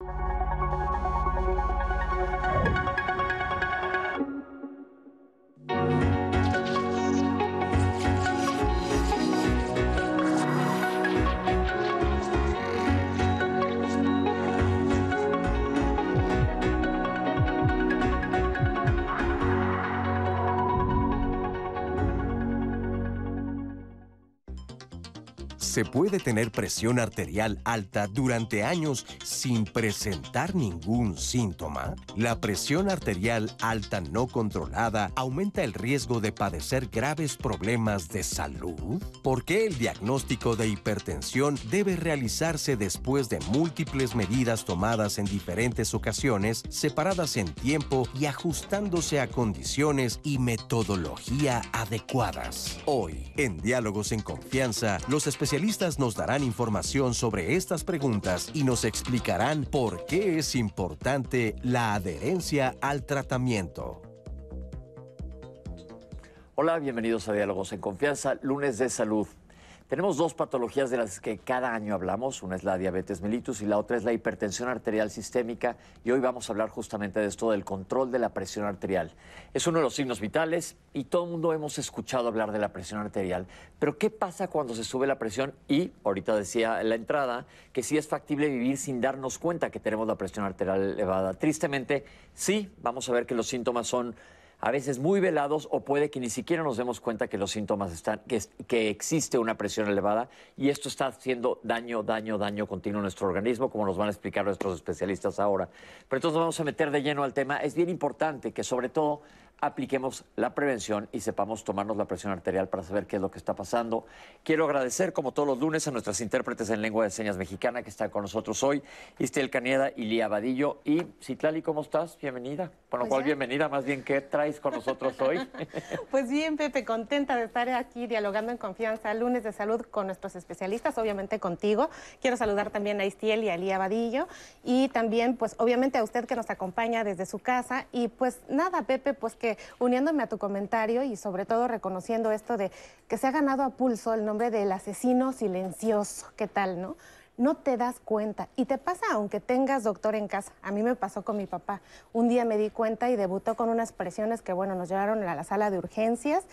you Se puede tener presión arterial alta durante años sin presentar ningún síntoma. La presión arterial alta no controlada aumenta el riesgo de padecer graves problemas de salud. ¿Por qué el diagnóstico de hipertensión debe realizarse después de múltiples medidas tomadas en diferentes ocasiones, separadas en tiempo y ajustándose a condiciones y metodología adecuadas? Hoy, en Diálogos en Confianza, los especialistas nos darán información sobre estas preguntas y nos explicarán por qué es importante la adherencia al tratamiento. Hola, bienvenidos a Diálogos en Confianza, lunes de salud. Tenemos dos patologías de las que cada año hablamos. Una es la diabetes mellitus y la otra es la hipertensión arterial sistémica. Y hoy vamos a hablar justamente de esto, del control de la presión arterial. Es uno de los signos vitales y todo el mundo hemos escuchado hablar de la presión arterial. Pero ¿qué pasa cuando se sube la presión? Y ahorita decía en la entrada que sí es factible vivir sin darnos cuenta que tenemos la presión arterial elevada. Tristemente, sí, vamos a ver que los síntomas son a veces muy velados o puede que ni siquiera nos demos cuenta que los síntomas están, que, existe una presión elevada y esto está haciendo daño, daño, daño continuo a nuestro organismo, como nos van a explicar nuestros especialistas ahora. Pero entonces vamos a meter de lleno al tema. Es bien importante que sobre todo apliquemos la prevención y sepamos tomarnos la presión arterial para saber qué es lo que está pasando. Quiero agradecer, como todos los lunes, a nuestras intérpretes en lengua de señas mexicana que están con nosotros hoy, Istel Canieda y Lía Vadillo. Y Citlali, ¿cómo estás? Bienvenida. Con lo Pues cual, ya. bienvenida. Más bien, ¿qué traes con nosotros hoy? Pues bien, Pepe, contenta de estar aquí dialogando en confianza, lunes de salud con nuestros especialistas, obviamente contigo. Quiero saludar también a Istiel y a Lía Vadillo y también, pues obviamente a usted que nos acompaña desde su casa. Y pues nada, Pepe, pues que uniéndome a tu comentario y sobre todo reconociendo esto de que se ha ganado a pulso el nombre del asesino silencioso, ¿qué tal, no? no te das cuenta. Y te pasa aunque tengas doctor en casa. A mí me pasó con mi papá. Un día me di cuenta y debutó con unas presiones que, bueno, nos llevaron a la sala de urgencias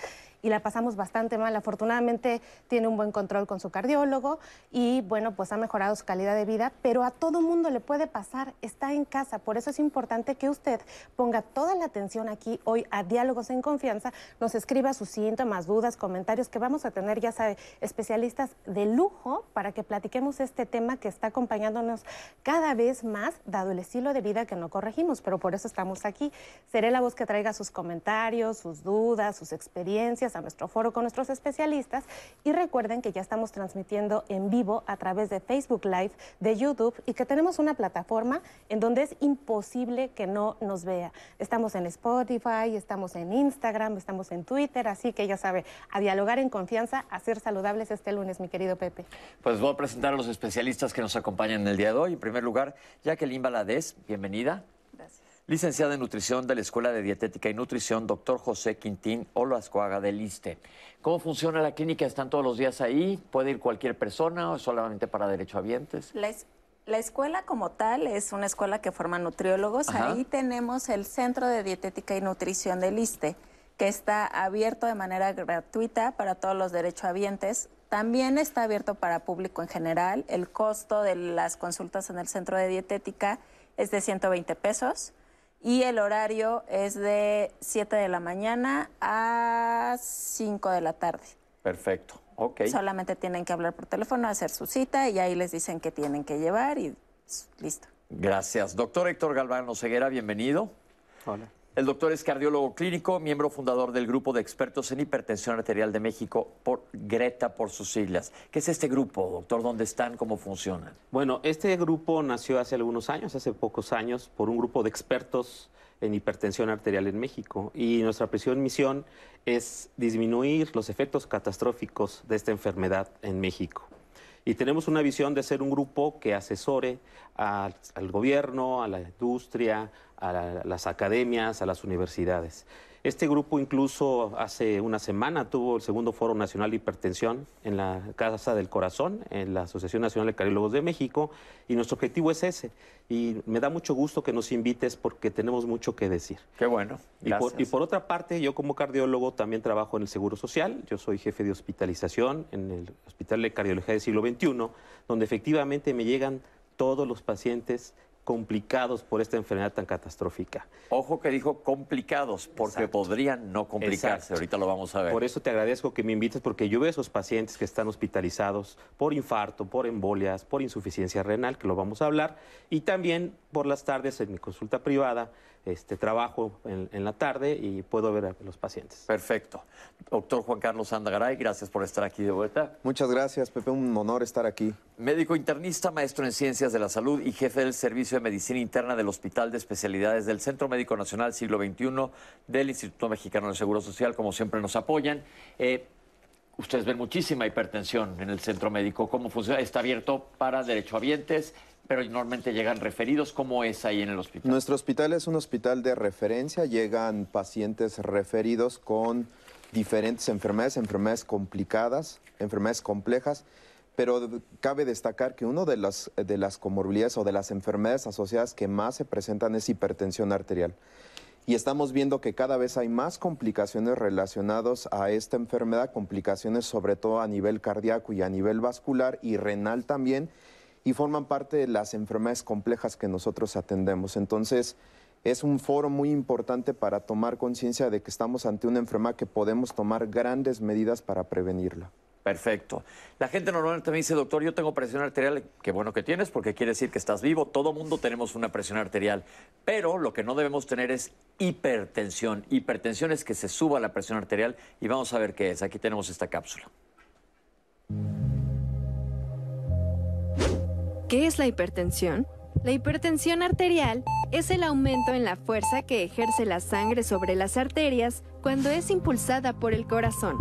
y la pasamos bastante mal. Afortunadamente tiene un buen control con su cardiólogo y, bueno, pues ha mejorado su calidad de vida, pero a todo mundo le puede pasar. Está en casa. Por eso es importante que usted ponga toda la atención aquí hoy a Diálogos en Confianza, nos escriba sus síntomas, dudas, comentarios, que vamos a tener, ya sabe, especialistas de lujo para que platiquemos este tema que está acompañándonos cada vez más, dado el estilo de vida que no corregimos, pero por eso estamos aquí. Seré la voz que traiga sus comentarios, sus dudas, sus experiencias a nuestro foro con nuestros especialistas y recuerden que ya estamos transmitiendo en vivo a través de Facebook Live, de YouTube y que tenemos una plataforma en donde es imposible que no nos vea. Estamos en Spotify, estamos en Instagram, estamos en Twitter, así que ya sabe, a dialogar en confianza, a ser saludables este lunes, mi querido Pepe. Pues voy a presentar a los especialistas que nos acompañan el día de hoy. En primer lugar, Jacqueline Valadez, bienvenida. Licenciada en Nutrición de la Escuela de Dietética y Nutrición, doctor José Quintín Olascuaga del ISTE. ¿Cómo funciona la clínica? ¿Están todos los días ahí? ¿Puede ir cualquier persona o solamente para derechohabientes? La, es- la escuela como tal es una escuela que forma nutriólogos. Ajá. Ahí tenemos el Centro de Dietética y Nutrición del ISTE, que está abierto de manera gratuita para todos los derechohabientes. También está abierto para público en general. El costo de las consultas en el Centro de Dietética es de 120 pesos y el horario es de 7 de la mañana a 5 de la tarde. Perfecto. Ok. Solamente tienen que hablar por teléfono, hacer su cita y ahí les dicen qué tienen que llevar y listo. Gracias. Doctor Héctor Galván Ceguera, bienvenido. Hola. El doctor es cardiólogo clínico, miembro fundador del Grupo de Expertos en Hipertensión Arterial de México, por Greta por sus siglas. ¿Qué es este grupo, doctor? ¿Dónde están? ¿Cómo funcionan? Bueno, este grupo nació hace algunos años, hace pocos años, por un grupo de expertos en hipertensión arterial en México. Y nuestra presión misión es disminuir los efectos catastróficos de esta enfermedad en México. Y tenemos una visión de ser un grupo que asesore al, gobierno, a la industria, a la- las academias, a las universidades. Este grupo incluso hace una semana tuvo el segundo Foro Nacional de Hipertensión en la Casa del Corazón, en la Asociación Nacional de Cardiólogos de México, y nuestro objetivo es ese. Y me da mucho gusto que nos invites porque tenemos mucho que decir. Qué bueno. Y por, y por, otra parte, yo como cardiólogo también trabajo en el Seguro Social. Yo soy jefe de hospitalización en el Hospital de Cardiología del siglo XXI, donde efectivamente me llegan todos los pacientes complicados por esta enfermedad tan catastrófica. Ojo que dijo complicados, porque podrían no complicarse. Ahorita lo vamos a ver. Por eso te agradezco que me invites, porque yo veo a esos pacientes que están hospitalizados por infarto, por embolias, por insuficiencia renal, que lo vamos a hablar, y también por las tardes en mi consulta privada este, trabajo en, la tarde y puedo ver a los pacientes. Perfecto. Doctor Juan Carlos Andagaray, gracias por estar aquí de vuelta. Muchas gracias, Pepe. Un honor estar aquí. Médico internista, maestro en Ciencias de la Salud y jefe del Servicio de Medicina Interna del Hospital de Especialidades del Centro Médico Nacional Siglo XXI del Instituto Mexicano del Seguro Social, como siempre nos apoyan. Eh, ustedes ven muchísima hipertensión en el centro médico. ¿Cómo funciona? Está abierto para derechohabientes pero normalmente llegan referidos. ¿Cómo es ahí en el hospital? Nuestro hospital es un hospital de referencia. Llegan pacientes referidos con diferentes enfermedades, enfermedades complicadas, enfermedades complejas. Pero cabe destacar que una de las, de las comorbilidades o de las enfermedades asociadas que más se presentan es hipertensión arterial. Y estamos viendo que cada vez hay más complicaciones relacionadas a esta enfermedad, complicaciones sobre todo a nivel cardíaco y a nivel vascular y renal también y forman parte de las enfermedades complejas que nosotros atendemos. Entonces, es un foro muy importante para tomar conciencia de que estamos ante una enfermedad que podemos tomar grandes medidas para prevenirla. Perfecto. La gente normalmente me dice, doctor, yo tengo presión arterial. Qué bueno que tienes, porque quiere decir que estás vivo. Todo mundo tenemos una presión arterial. Pero lo que no debemos tener es hipertensión. Hipertensión es que se suba la presión arterial y vamos a ver qué es. Aquí tenemos esta cápsula. ¿Qué es la hipertensión? La hipertensión arterial es el aumento en la fuerza que ejerce la sangre sobre las arterias cuando es impulsada por el corazón.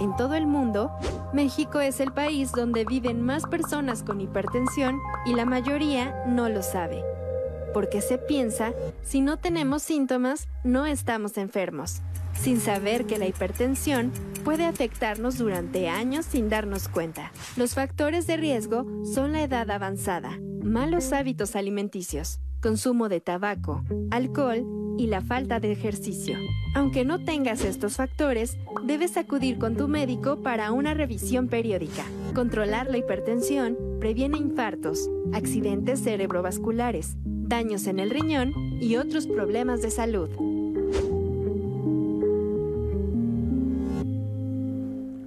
En todo el mundo, México es el país donde viven más personas con hipertensión y la mayoría no lo sabe. Porque se piensa, si no tenemos síntomas, no estamos enfermos sin saber que la hipertensión puede afectarnos durante años sin darnos cuenta. Los factores de riesgo son la edad avanzada, malos hábitos alimenticios, consumo de tabaco, alcohol y la falta de ejercicio. Aunque no tengas estos factores, debes acudir con tu médico para una revisión periódica. Controlar la hipertensión previene infartos, accidentes cerebrovasculares, daños en el riñón y otros problemas de salud.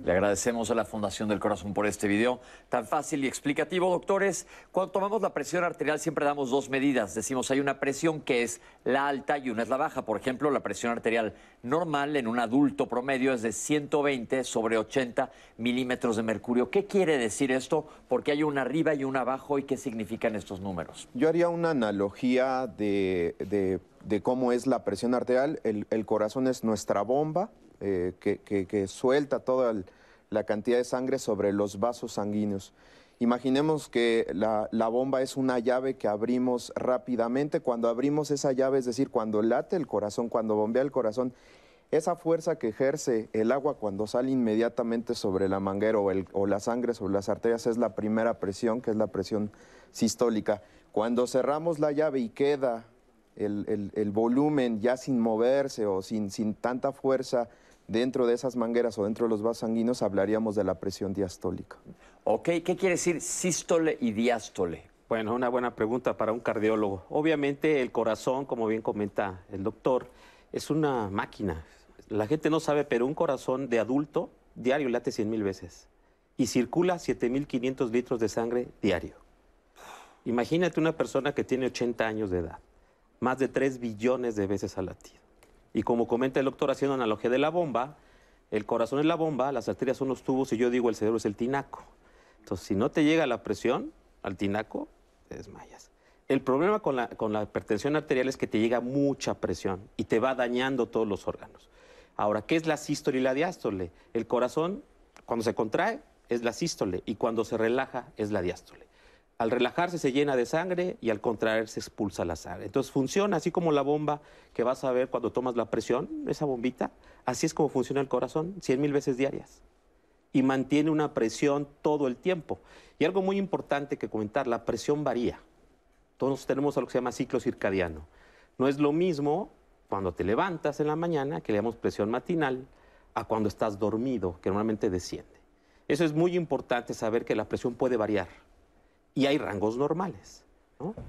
Le agradecemos a la Fundación del Corazón por este video tan fácil y explicativo. Doctores, cuando tomamos la presión arterial siempre damos dos medidas. Decimos hay una presión que es la alta y una es la baja. Por ejemplo, la presión arterial normal en un adulto promedio es de 120 sobre 80 milímetros de mercurio. ¿Qué quiere decir esto? Porque hay una arriba y una abajo y qué significan estos números. Yo haría una analogía de, cómo es la presión arterial. El, corazón es nuestra bomba eh, que, suelta toda la cantidad de sangre sobre los vasos sanguíneos. Imaginemos que la, bomba es una llave que abrimos rápidamente. Cuando abrimos esa llave, es decir, cuando late el corazón, cuando bombea el corazón, esa fuerza que ejerce el agua cuando sale inmediatamente sobre la manguera o, la sangre sobre las arterias es la primera presión, que es la presión sistólica. Cuando cerramos la llave y queda el, volumen ya sin moverse o sin tanta fuerza dentro de esas mangueras o dentro de los vasos sanguíneos hablaríamos de la presión diastólica. Ok, ¿qué quiere decir sístole y diástole? Bueno, una buena pregunta para un cardiólogo. Obviamente el corazón, como bien comenta el doctor, es una máquina. La gente no sabe, pero un corazón de adulto diario late 100 mil veces y circula 7.500 litros de sangre diario. Imagínate una persona que tiene 80 años de edad, más de 3 billones de veces al latido. Y como comenta el doctor haciendo analogía de la bomba, el corazón es la bomba, las arterias son los tubos y yo digo el cerebro es el tinaco. Entonces, si no te llega la presión al tinaco, te desmayas. El problema con la, con la hipertensión arterial es que te llega mucha presión y te va dañando todos los órganos. Ahora, ¿qué es la sístole y la diástole? El corazón, cuando se contrae, es la sístole y cuando se relaja, es la diástole. Al relajarse se llena de sangre y al contraerse expulsa la sangre. Entonces funciona así como la bomba que vas a ver cuando tomas la presión, esa bombita, así es como funciona el corazón, 100 mil veces diarias. Y mantiene una presión todo el tiempo. Y algo muy importante que comentar, la presión varía. Todos tenemos algo que se llama ciclo circadiano. No es lo mismo cuando te levantas en la mañana, que le llamamos presión matinal, a cuando estás dormido, que normalmente desciende. Eso es muy importante saber que la presión puede variar y hay rangos normales.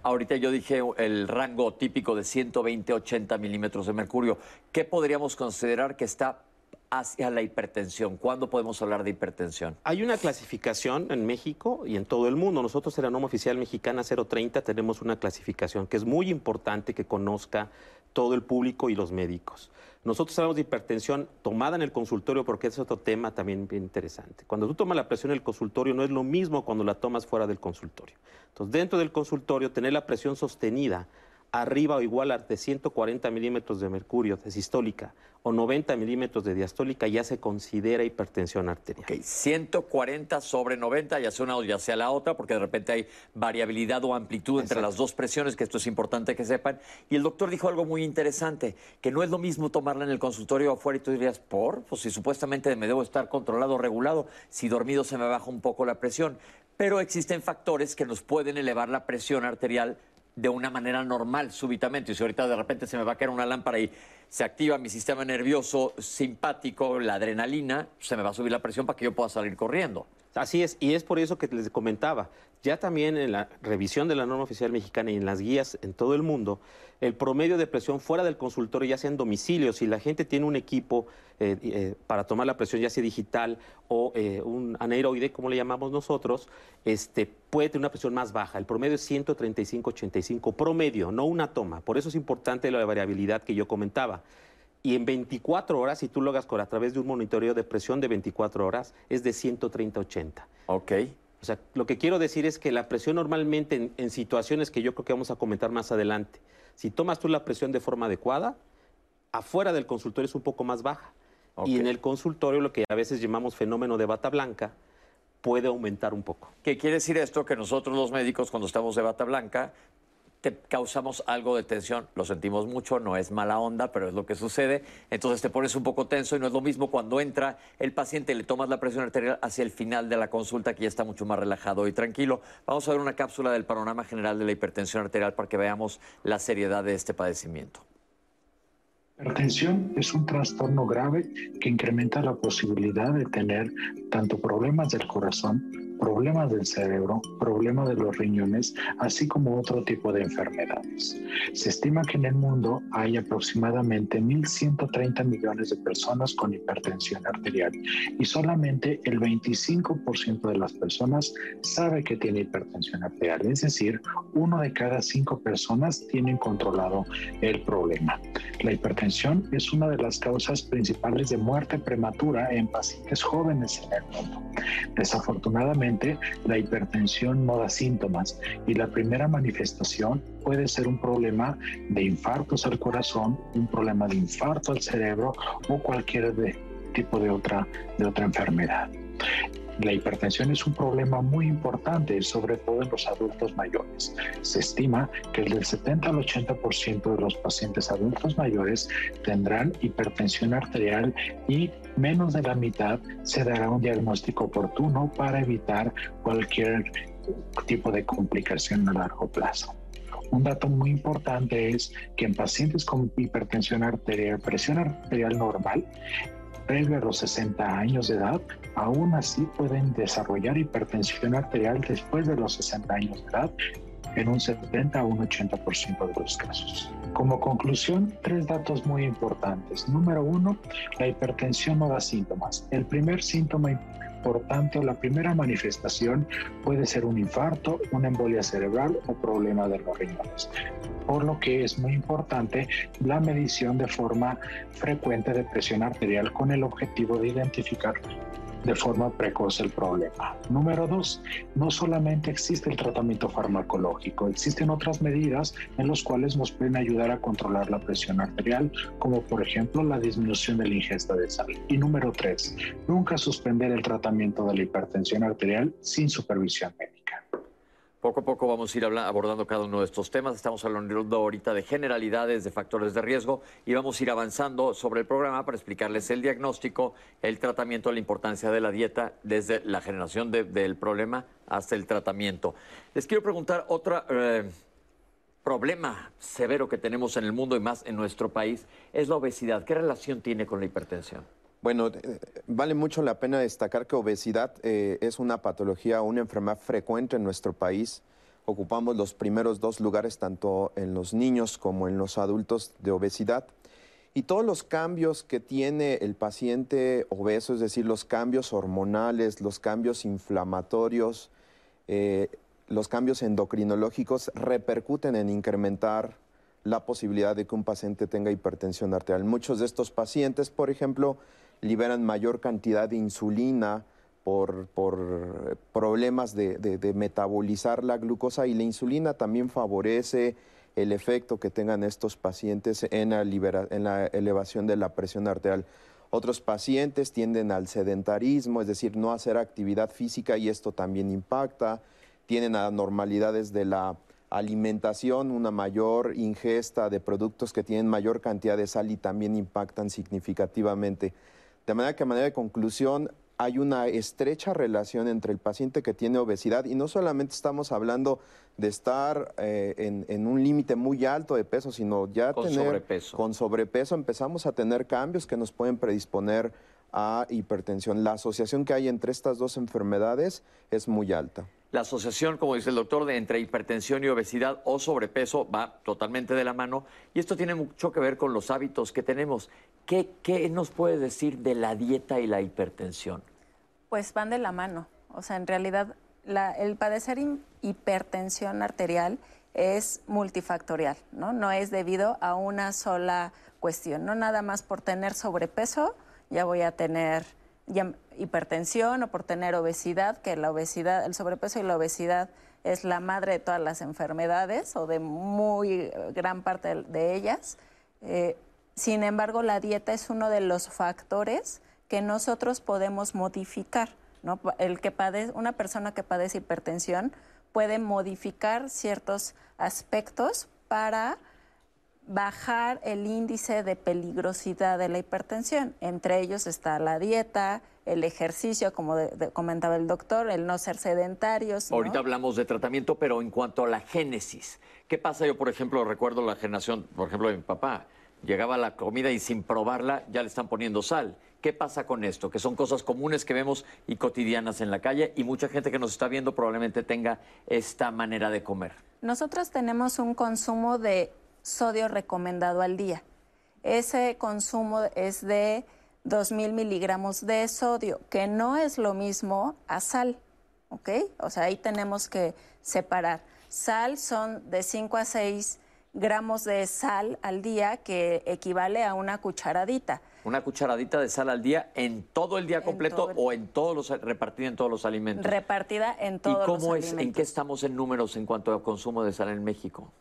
Ahorita yo dije el rango típico de 120-80 milímetros de mercurio. ¿Qué podríamos considerar que está hacia la hipertensión? ¿Cuándo podemos hablar de hipertensión? Hay una clasificación en México y en todo el mundo. Nosotros en la norma oficial mexicana 030 tenemos una clasificación que es muy importante que conozca todo el público y los médicos. Nosotros hablamos de hipertensión tomada en el consultorio porque es otro tema también interesante. Cuando tú tomas la presión en el consultorio no es lo mismo cuando la tomas fuera del consultorio. Entonces, dentro del consultorio, tener la presión sostenida arriba o igual a de 140 milímetros de mercurio de sistólica o 90 milímetros de diastólica ya se considera hipertensión arterial. Ok, 140 sobre 90, ya sea una o ya sea la otra, porque de repente hay variabilidad o amplitud entre las dos presiones, que esto es importante que sepan. Y el doctor dijo algo muy interesante, que no es lo mismo tomarla en el consultorio afuera y tú dirías, ¿por? Pues si supuestamente me debo estar controlado, regulado, si dormido se me baja un poco la presión. Pero existen factores que nos pueden elevar la presión arterial de una manera normal, súbitamente. Y si ahorita de repente se me va a caer una lámpara y se activa mi sistema nervioso simpático, la adrenalina, se me va a subir la presión para que yo pueda salir corriendo. Así es, y es por eso que les comentaba, ya también en la revisión de la norma oficial mexicana y en las guías en todo el mundo, el promedio de presión fuera del consultorio, ya sea en domicilio, si la gente tiene un equipo eh, eh, para tomar la presión, ya sea digital o eh, un aneroide, como le llamamos nosotros, este, puede tener una presión más baja. El promedio es 135-85, promedio, no una toma. Por eso es importante la variabilidad que yo comentaba. Y en 24 horas, si tú lo hagas a través de un monitoreo de presión de 24 horas, es de 130-80. Ok. O sea, lo que quiero decir es que la presión normalmente en, situaciones que yo creo que vamos a comentar más adelante, si tomas tú la presión de forma adecuada, afuera del consultorio es un poco más baja. Y en el consultorio, lo que a veces llamamos fenómeno de bata blanca, puede aumentar un poco. ¿Qué quiere decir esto? Que nosotros los médicos, cuando estamos de bata blanca, te causamos algo de tensión, lo sentimos mucho, no es mala onda, pero es lo que sucede. Entonces te pones un poco tenso y no es lo mismo cuando entra el paciente, le tomas la presión arterial hacia el final de la consulta, que ya está mucho más relajado y tranquilo. Vamos a ver una cápsula del panorama general de la hipertensión arterial para que veamos la seriedad de este padecimiento. Hipertensión es un trastorno grave que incrementa la posibilidad de tener tanto problemas del corazón, problemas del cerebro, problemas de los riñones, así como otro tipo de enfermedades. Se estima que en el mundo hay aproximadamente 1.130 millones de personas con hipertensión arterial y solamente el 25% de las personas sabe que tiene hipertensión arterial, es decir, uno de cada cinco personas tienen controlado el problema. La hipertensión es una de las causas principales de muerte prematura en pacientes jóvenes en el mundo. Desafortunadamente, la hipertensión no da síntomas y la primera manifestación puede ser un problema de infartos al corazón, un problema de infarto al cerebro o cualquier tipo de otra, de otra enfermedad. La hipertensión es un problema muy importante, sobre todo en los adultos mayores. Se estima que el del 70 al 80% de los pacientes adultos mayores tendrán hipertensión arterial y menos de la mitad se dará un diagnóstico oportuno para evitar cualquier tipo de complicación a largo plazo. Un dato muy importante es que en pacientes con hipertensión arterial, presión arterial normal, previo a los 60 años de edad, aún así pueden desarrollar hipertensión arterial después de los 60 años de edad en un 70 a un 80% de los casos. Como conclusión, tres datos muy importantes. Número uno, la hipertensión no da síntomas. El primer síntoma importante o la primera manifestación puede ser un infarto, una embolia cerebral o problema de los riñones por lo que es muy importante la medición de forma frecuente de presión arterial con el objetivo de identificar de forma precoz el problema. Número dos, no solamente existe el tratamiento farmacológico, existen otras medidas en las cuales nos pueden ayudar a controlar la presión arterial, como por ejemplo la disminución de la ingesta de sal. Y número tres, nunca suspender el tratamiento de la hipertensión arterial sin supervisión médica. Poco a poco vamos a ir abordando cada uno de estos temas. Estamos hablando ahorita de generalidades, de factores de riesgo y vamos a ir avanzando sobre el programa para explicarles el diagnóstico, el tratamiento, la importancia de la dieta desde la generación del problema hasta el tratamiento. Les quiero preguntar otro eh, problema severo que tenemos en el mundo y más en nuestro país, es la obesidad. ¿Qué relación tiene con la hipertensión? Bueno, eh, vale mucho la pena destacar que obesidad eh, es una patología, una enfermedad frecuente en nuestro país. Ocupamos los primeros dos lugares tanto en los niños como en los adultos de obesidad. Y todos los cambios que tiene el paciente obeso, es decir, los cambios hormonales, los cambios inflamatorios, eh, los cambios endocrinológicos, repercuten en incrementar la posibilidad de que un paciente tenga hipertensión arterial. Muchos de estos pacientes, por ejemplo, liberan mayor cantidad de insulina por, problemas de, metabolizar la glucosa y la insulina también favorece el efecto que tengan estos pacientes en la, en la elevación de la presión arterial. Otros pacientes tienden al sedentarismo, es decir, no hacer actividad física y esto también impacta. Tienen anormalidades de la alimentación, una mayor ingesta de productos que tienen mayor cantidad de sal y también impactan significativamente. De manera que a manera de conclusión, hay una estrecha relación entre el paciente que tiene obesidad y no solamente estamos hablando de estar eh, en, un límite muy alto de peso, sino ya con tener sobrepeso. con sobrepeso empezamos a tener cambios que nos pueden predisponer a hipertensión. La asociación que hay entre estas dos enfermedades es muy alta. La asociación, como dice el doctor, de entre hipertensión y obesidad o sobrepeso va totalmente de la mano y esto tiene mucho que ver con los hábitos que tenemos. ¿Qué, qué nos puede decir de la dieta y la hipertensión? Pues van de la mano. O sea, en realidad el padecer hipertensión arterial es multifactorial, ¿no? No es debido a una sola cuestión, no nada más por tener sobrepeso ya voy a tener hipertensión o por tener obesidad, que la obesidad, el sobrepeso y la obesidad es la madre de todas las enfermedades o de muy gran parte de ellas. Eh, sin embargo, la dieta es uno de los factores que nosotros podemos modificar. ¿no? El que padece, una persona que padece hipertensión puede modificar ciertos aspectos para bajar el índice de peligrosidad de la hipertensión. Entre ellos está la dieta, el ejercicio, como comentaba el doctor, el no ser sedentarios. Ahorita hablamos de tratamiento, pero en cuanto a la génesis, ¿qué pasa? Yo, por ejemplo, recuerdo la generación, por ejemplo, de mi papá. Llegaba la comida y sin probarla ya le están poniendo sal. ¿Qué pasa con esto? Que son cosas comunes que vemos y cotidianas en la calle y mucha gente que nos está viendo probablemente tenga esta manera de comer. Nosotros tenemos un consumo de sodio recomendado al día. Ese consumo es de 2.000 miligramos de sodio, que no es lo mismo a sal, ¿ok? O sea, ahí tenemos que separar. Sal son de 5 a 6 gramos de sal al día, que equivale a una cucharadita. Una cucharadita de sal al día en todo el día completo o en todos los repartida en todos los alimentos. Repartida en todos los alimentos. ¿Y cómo es? ¿En qué estamos en números en cuanto a consumo de sal en México?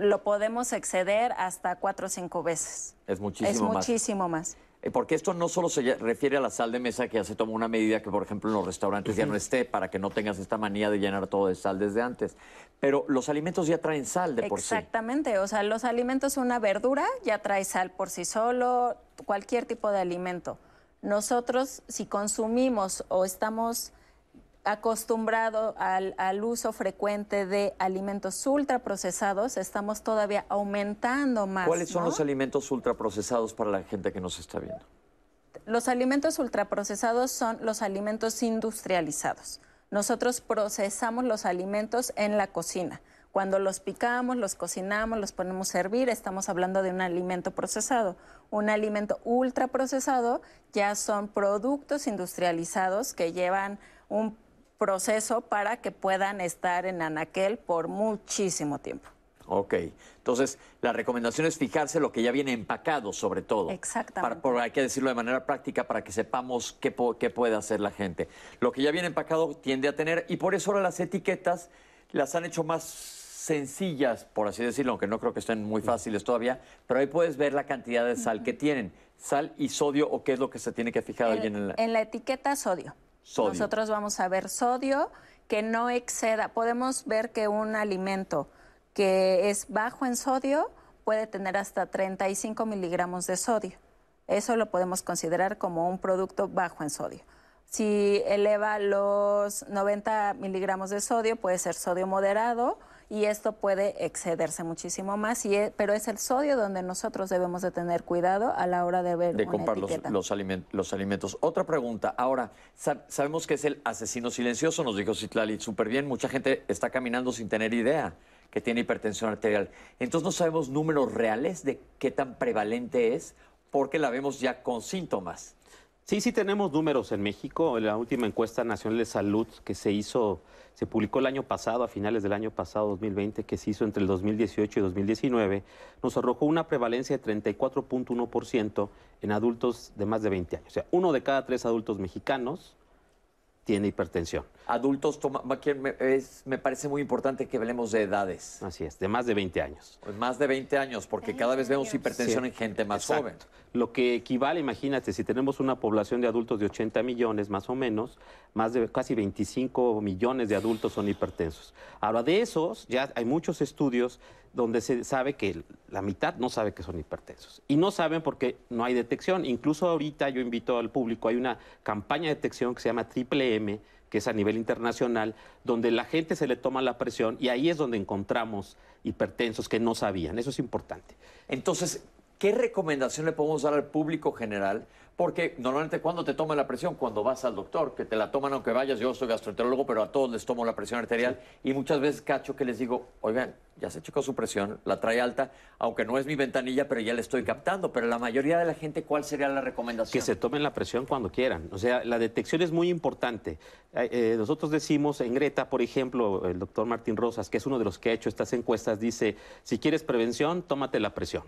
Lo podemos exceder hasta cuatro o cinco veces. Es muchísimo es más. muchísimo más. Eh, porque esto no solo se refiere a la sal de mesa, que ya se toma una medida que, por ejemplo, en los restaurantes ya no esté, para que no tengas esta manía de llenar todo de sal desde antes. Pero los alimentos ya traen sal de por sí. Exactamente. O sea, los alimentos, una verdura ya trae sal por sí solo, cualquier tipo de alimento. Nosotros, si consumimos o estamos acostumbrado al, al, uso frecuente de alimentos ultraprocesados, estamos todavía aumentando más. ¿Cuáles son los alimentos ultraprocesados para la gente que nos está viendo? Los alimentos ultraprocesados son los alimentos industrializados. Nosotros procesamos los alimentos en la cocina. Cuando los picamos, los cocinamos, los ponemos a hervir, estamos hablando de un alimento procesado. Un alimento ultraprocesado ya son productos industrializados que llevan un proceso para que puedan estar en anaquel por muchísimo tiempo. Ok, entonces la recomendación es fijarse lo que ya viene empacado sobre todo. Exactamente. Para, hay que decirlo de manera práctica para que sepamos qué, qué puede hacer la gente. Lo que ya viene empacado tiende a tener, y por eso ahora las etiquetas las han hecho más sencillas, por así decirlo, aunque no creo que estén muy fáciles todavía, pero ahí puedes ver la cantidad de sal que tienen. Sal y sodio, o qué es lo que se tiene que fijar en, en la... En la etiqueta sodio. Nosotros vamos a ver sodio, que no exceda. Podemos ver que un alimento que es bajo en sodio puede tener hasta 35 miligramos de sodio. Eso lo podemos considerar como un producto bajo en sodio. Si eleva los 90 miligramos de sodio, puede ser sodio moderado y esto puede excederse muchísimo más, y pero es el sodio donde nosotros debemos de tener cuidado a la hora de ver de comprar los, los, los, alimentos. Otra pregunta, ahora, sabemos que es el asesino silencioso, nos dijo Citlali, súper bien, mucha gente está caminando sin tener idea que tiene hipertensión arterial. Entonces no sabemos números reales de qué tan prevalente es porque la vemos ya con síntomas. Sí, sí tenemos números en México. La última encuesta nacional de salud que se hizo, se publicó el año pasado, a finales del año pasado, 2020, que se hizo entre el 2018 y 2019, nos arrojó una prevalencia de 34.1% en adultos de más de 20 años. O sea, uno de cada tres adultos mexicanos tiene hipertensión. Adultos, toma, me parece muy importante que hablemos de edades. Así es, de más de 20 años. Pues más de 20 años, porque cada vez vemos hipertensión en gente más joven. Lo que equivale, imagínate, si tenemos una población de adultos de 80 millones más o menos, más de casi 25 millones de adultos son hipertensos. Ahora, de esos, ya hay muchos estudios donde se sabe que la mitad no sabe que son hipertensos. Y no saben porque no hay detección. Incluso ahorita yo invito al público, hay una campaña de detección que se llama Triple M, que es a nivel internacional, donde la gente se le toma la presión y ahí es donde encontramos hipertensos que no sabían. Eso es importante. Entonces, ¿qué recomendación le podemos dar al público general porque normalmente cuando te toman la presión, cuando vas al doctor, que te la toman aunque vayas, yo soy gastroenterólogo, pero a todos les tomo la presión arterial y muchas veces cacho que les digo, oigan, ya se checó su presión, la trae alta, aunque no es mi ventanilla, pero ya le estoy captando. Pero la mayoría de la gente, ¿cuál sería la recomendación? Que se tomen la presión cuando quieran. O sea, la detección es muy importante. Eh, eh, nosotros decimos en Greta, por ejemplo, el doctor Martín Rosas, que es uno de los que ha hecho estas encuestas, dice, si quieres prevención, tómate la presión.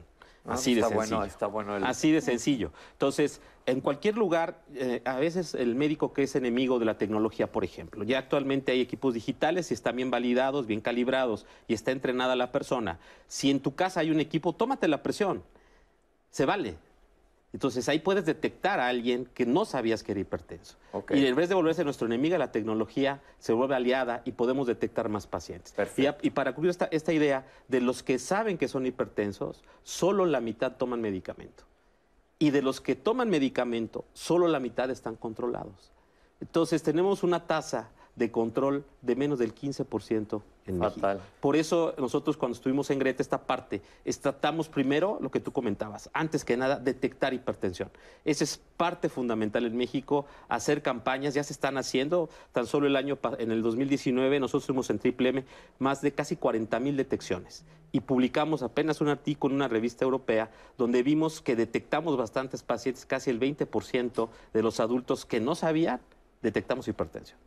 Ah, Así de sencillo. está bueno Así de sencillo. Entonces, en cualquier lugar, eh, a veces el médico que es enemigo de la tecnología, por ejemplo, ya actualmente hay equipos digitales y están bien validados, bien calibrados y está entrenada la persona. Si en tu casa hay un equipo, tómate la presión. Se vale. Entonces ahí puedes detectar a alguien que no sabías que era hipertenso. Y en vez de volverse nuestro enemiga, la tecnología se vuelve aliada y podemos detectar más pacientes. Y, para cubrir esta, esta idea, de los que saben que son hipertensos, solo la mitad toman medicamento. Y de los que toman medicamento, solo la mitad están controlados. Entonces tenemos una tasa de control de menos del 15% en México. Por eso nosotros cuando estuvimos en Greta, esta parte, tratamos primero lo que tú comentabas, antes que nada detectar hipertensión. Esa es parte fundamental en México, hacer campañas, ya se están haciendo, tan solo el año, en el 2019 nosotros tuvimos en Triple M más de casi 40 mil detecciones y publicamos apenas un artículo en una revista europea donde vimos que detectamos bastantes pacientes, casi el 20% de los adultos que no sabían, detectamos hipertensión.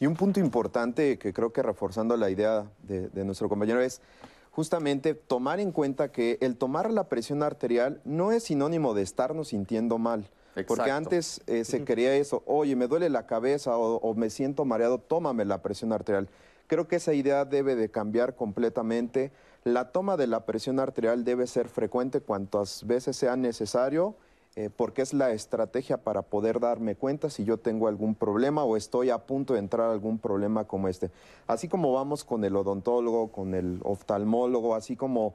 Y un punto importante que creo que reforzando la idea de, nuestro compañero es justamente tomar en cuenta que el tomar la presión arterial no es sinónimo de estarnos sintiendo mal. Porque antes eh, se quería eso, oye, me duele la cabeza o, me siento mareado, tómame la presión arterial. Creo que esa idea debe de cambiar completamente. La toma de la presión arterial debe ser frecuente cuantas veces sea necesario eh, porque es la estrategia para poder darme cuenta si yo tengo algún problema o estoy a punto de entrar a algún problema como este. Así como vamos con el odontólogo, con el oftalmólogo, así como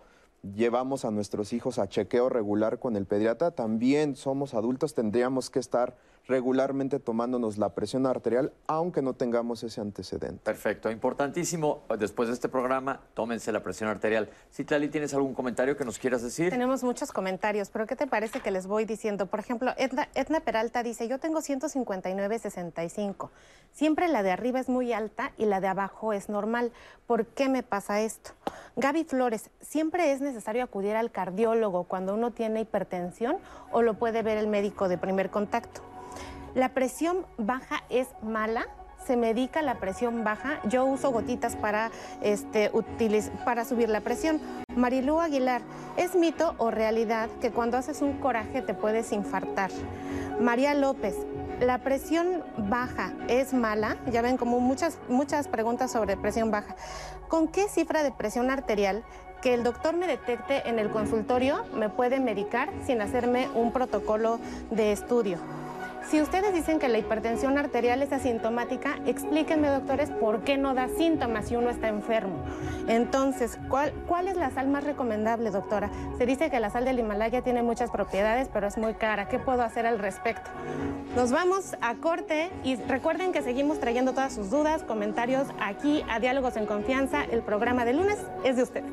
llevamos a nuestros hijos a chequeo regular con el pediatra, también somos adultos, tendríamos que estar regularmente tomándonos la presión arterial, aunque no tengamos ese antecedente. Perfecto, importantísimo. Después de este programa, tómense la presión arterial. Citlali, ¿tienes algún comentario que nos quieras decir? Tenemos muchos comentarios, pero ¿qué te parece que les voy diciendo? Por ejemplo, Edna, Edna Peralta dice, yo tengo 159,65. Siempre la de arriba es muy alta y la de abajo es normal. ¿Por qué me pasa esto? Gaby Flores, ¿siempre es necesario acudir al cardiólogo cuando uno tiene hipertensión o lo puede ver el médico de primer contacto? La presión baja es mala, se medica la presión baja. Yo uso gotitas para, este, para subir la presión. Marilú Aguilar, ¿es mito o realidad que cuando haces un coraje te puedes infartar? María López, ¿la presión baja es mala? Ya ven como muchas, muchas preguntas sobre presión baja. ¿Con qué cifra de presión arterial que el doctor me detecte en el consultorio me puede medicar sin hacerme un protocolo de estudio? Si ustedes dicen que la hipertensión arterial es asintomática, explíquenme, doctores, por qué no da síntomas si uno está enfermo. Entonces, ¿cuál, ¿cuál es la sal más recomendable, doctora? Se dice que la sal del Himalaya tiene muchas propiedades, pero es muy cara. ¿Qué puedo hacer al respecto? Nos vamos a corte y recuerden que seguimos trayendo todas sus dudas, comentarios aquí a Diálogos en Confianza. El programa de lunes es de ustedes.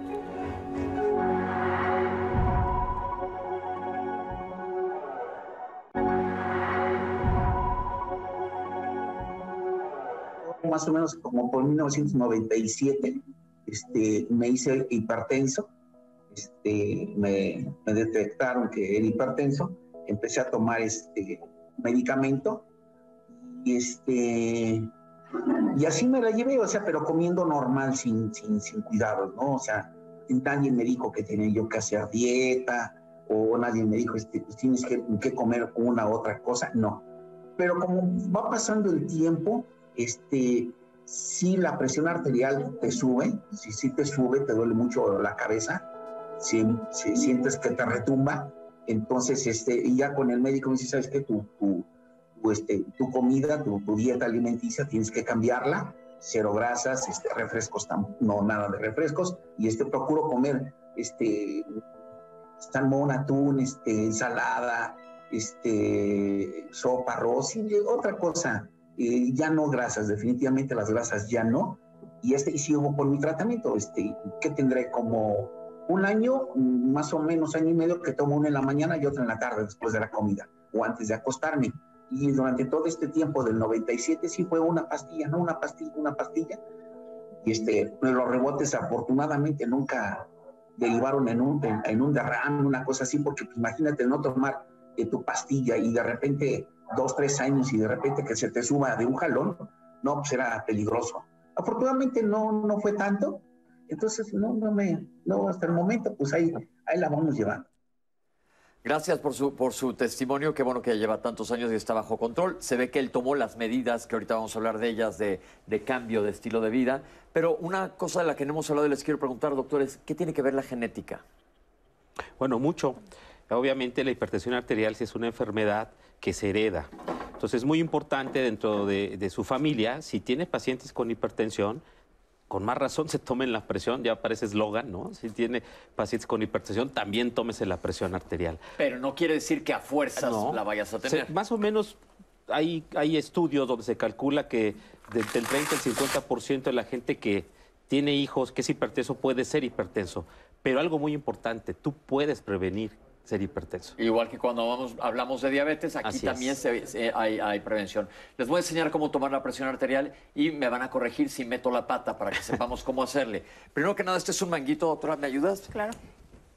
Más o menos como por 1997, este, me hice hipertenso, este, me, detectaron que era hipertenso, empecé a tomar este medicamento y este y así me la llevé, o sea, pero comiendo normal, sin, sin, sin cuidados, ¿no? O sea, nadie me dijo que tenía yo que hacer dieta, o nadie me dijo, este, pues tienes que, que comer una otra cosa, no. Pero como va pasando el tiempo, este, si la presión arterial te sube, si sí te sube, te duele mucho la cabeza, si, sientes que te retumba, entonces, este, y ya con el médico me dice, ¿sabes qué? Tu, tu, este, tu comida, tu, dieta alimenticia, tienes que cambiarla, cero grasas, este, refrescos, no nada de refrescos, y este, procuro comer, este, salmón, atún, este, ensalada, este, sopa, arroz y otra cosa, eh, ya no grasas, definitivamente las grasas ya no. Y, este, y sigo por mi tratamiento, este, que tendré como un año, más o menos año y medio, que tomo una en la mañana y otra en la tarde después de la comida o antes de acostarme. Y durante todo este tiempo del 97 sí fue una pastilla, no una pastilla, una pastilla. Y este, los rebotes afortunadamente nunca derivaron en un, en, un derrame, una cosa así, porque pues, imagínate no tomar eh, tu pastilla y de repente dos, tres años y de repente que se te suba de un jalón, no, pues era peligroso. Afortunadamente no, no fue tanto, entonces no, no me, no, hasta el momento, pues ahí, ahí la vamos llevando. Gracias por su, por su testimonio, qué bueno que lleva tantos años y está bajo control. Se ve que él tomó las medidas, que ahorita vamos a hablar de ellas, de, de cambio de estilo de vida. Pero una cosa de la que no hemos hablado y les quiero preguntar, doctores, ¿qué tiene que ver la genética? Bueno, mucho. Obviamente la hipertensión arterial si es una enfermedad que se hereda. Entonces es muy importante dentro de, su familia, si tiene pacientes con hipertensión, con más razón se tomen la presión, ya parece eslogan, ¿no? Si tiene pacientes con hipertensión, también tómese la presión arterial. Pero no quiere decir que a fuerzas la vayas a tener. más o menos hay, hay estudios donde se calcula que entre el 30 y el 50% de la gente que tiene hijos que es hipertenso puede ser hipertenso. Pero algo muy importante, tú puedes prevenir ser hipertenso. Igual que cuando vamos, hablamos de diabetes, aquí también se, hay, prevención. Les voy a enseñar cómo tomar la presión arterial y me van a corregir si meto la pata para que sepamos cómo hacerle. Primero que nada, este es un manguito, doctora, ¿me ayudas? Claro.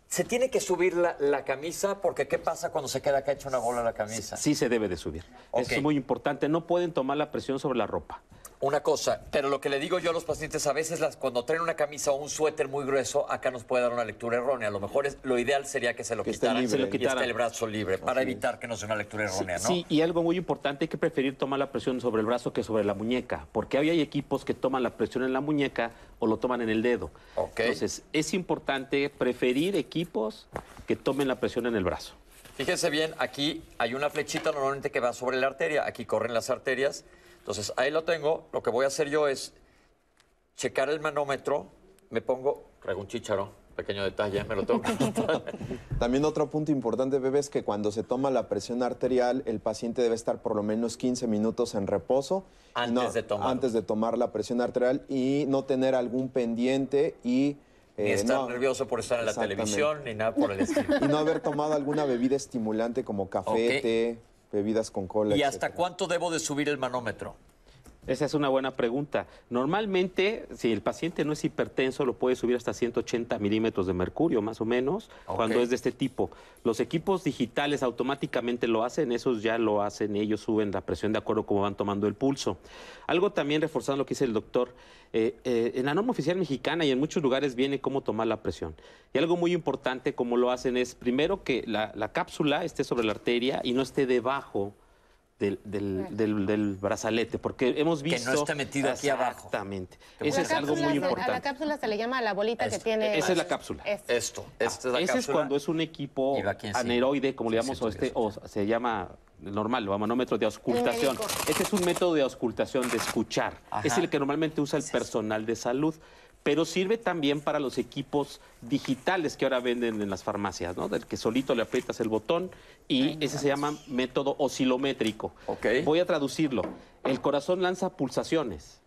¿Se tiene que subir la, camisa? Porque ¿qué pasa cuando se queda acá hecha una bola la camisa? Sí, se debe de subir. es muy importante. No pueden tomar la presión sobre la ropa. Una cosa, pero lo que le digo yo a los pacientes, a veces las, cuando traen una camisa o un suéter muy grueso, acá nos puede dar una lectura errónea. A lo mejor es, lo ideal sería que se lo, quitaran, se lo y esté el brazo libre, para evitar que no sea una lectura errónea, ¿no? Sí, y algo muy importante, hay que preferir tomar la presión sobre el brazo que sobre la muñeca, porque hoy hay equipos que toman la presión en la muñeca o lo toman en el dedo. Entonces, es importante preferir equipos que tomen la presión en el brazo. Fíjense bien, aquí hay una flechita normalmente que va sobre la arteria, aquí corren las arterias entonces, ahí lo tengo. Lo que voy a hacer yo es checar el manómetro. Me pongo, traigo un chicharo, pequeño detalle, me lo tengo que También otro punto importante, bebé, es que cuando se toma la presión arterial, el paciente debe estar por lo menos 15 minutos en reposo. Antes de tomar. Antes de tomar la presión arterial y no tener algún pendiente y... ni eh, estar nervioso por estar en la televisión, ni nada por el estilo. Y no haber tomado alguna bebida estimulante como café, té bebidas con cola. ¿Y hasta cuánto debo de subir el manómetro? Esa es una buena pregunta. Normalmente, si el paciente no es hipertenso, lo puede subir hasta 180 milímetros de mercurio, más o menos, cuando es de este tipo. Los equipos digitales automáticamente lo hacen, esos ya lo hacen, ellos suben la presión de acuerdo a cómo van tomando el pulso. Algo también reforzando lo que dice el doctor, eh, eh, en la norma oficial mexicana y en muchos lugares viene cómo tomar la presión. Y algo muy importante, como lo hacen, es primero que la cápsula esté sobre la arteria y no esté debajo del, del, del, brazalete, porque hemos visto... Que no está metido aquí abajo. Exactamente. Eso es algo muy importante. A la cápsula se le llama la bolita que tiene... Esa es la cápsula. Esto, esta es la Ese es cuando es un equipo aneroide, como le llamamos, o, este, o se llama normal, o manómetro de auscultación. Este es un método de auscultación, de escuchar. Es el que normalmente usa el personal de salud pero sirve también para los equipos digitales que ahora venden en las farmacias, ¿no? Del que solito le aprietas el botón y ese se llama método oscilométrico. Voy a traducirlo. El corazón lanza pulsaciones.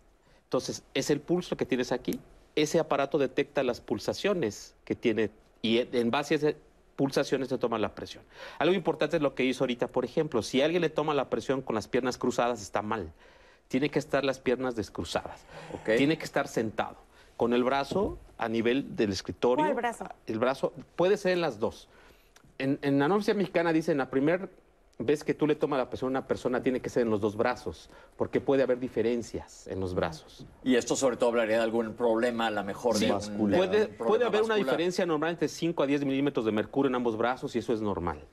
Entonces, es el pulso que tienes aquí. Ese aparato detecta las pulsaciones que tiene y en base a esas pulsaciones se toma la presión. Algo importante es lo que hizo ahorita, por ejemplo, si alguien le toma la presión con las piernas cruzadas, está mal. Tiene que estar las piernas descruzadas. Tiene que estar sentado con el brazo a nivel del escritorio. ¿Cuál brazo? El brazo puede ser en las dos. En, la norma mexicana dicen, la primera vez que tú le tomas la presión a una persona tiene que ser en los dos brazos, porque puede haber diferencias en los brazos. Y esto sobre todo hablaría de algún problema, a lo mejor de Puede, puede haber una diferencia normal entre 5 a 10 milímetros de mercurio en ambos brazos y eso es normal.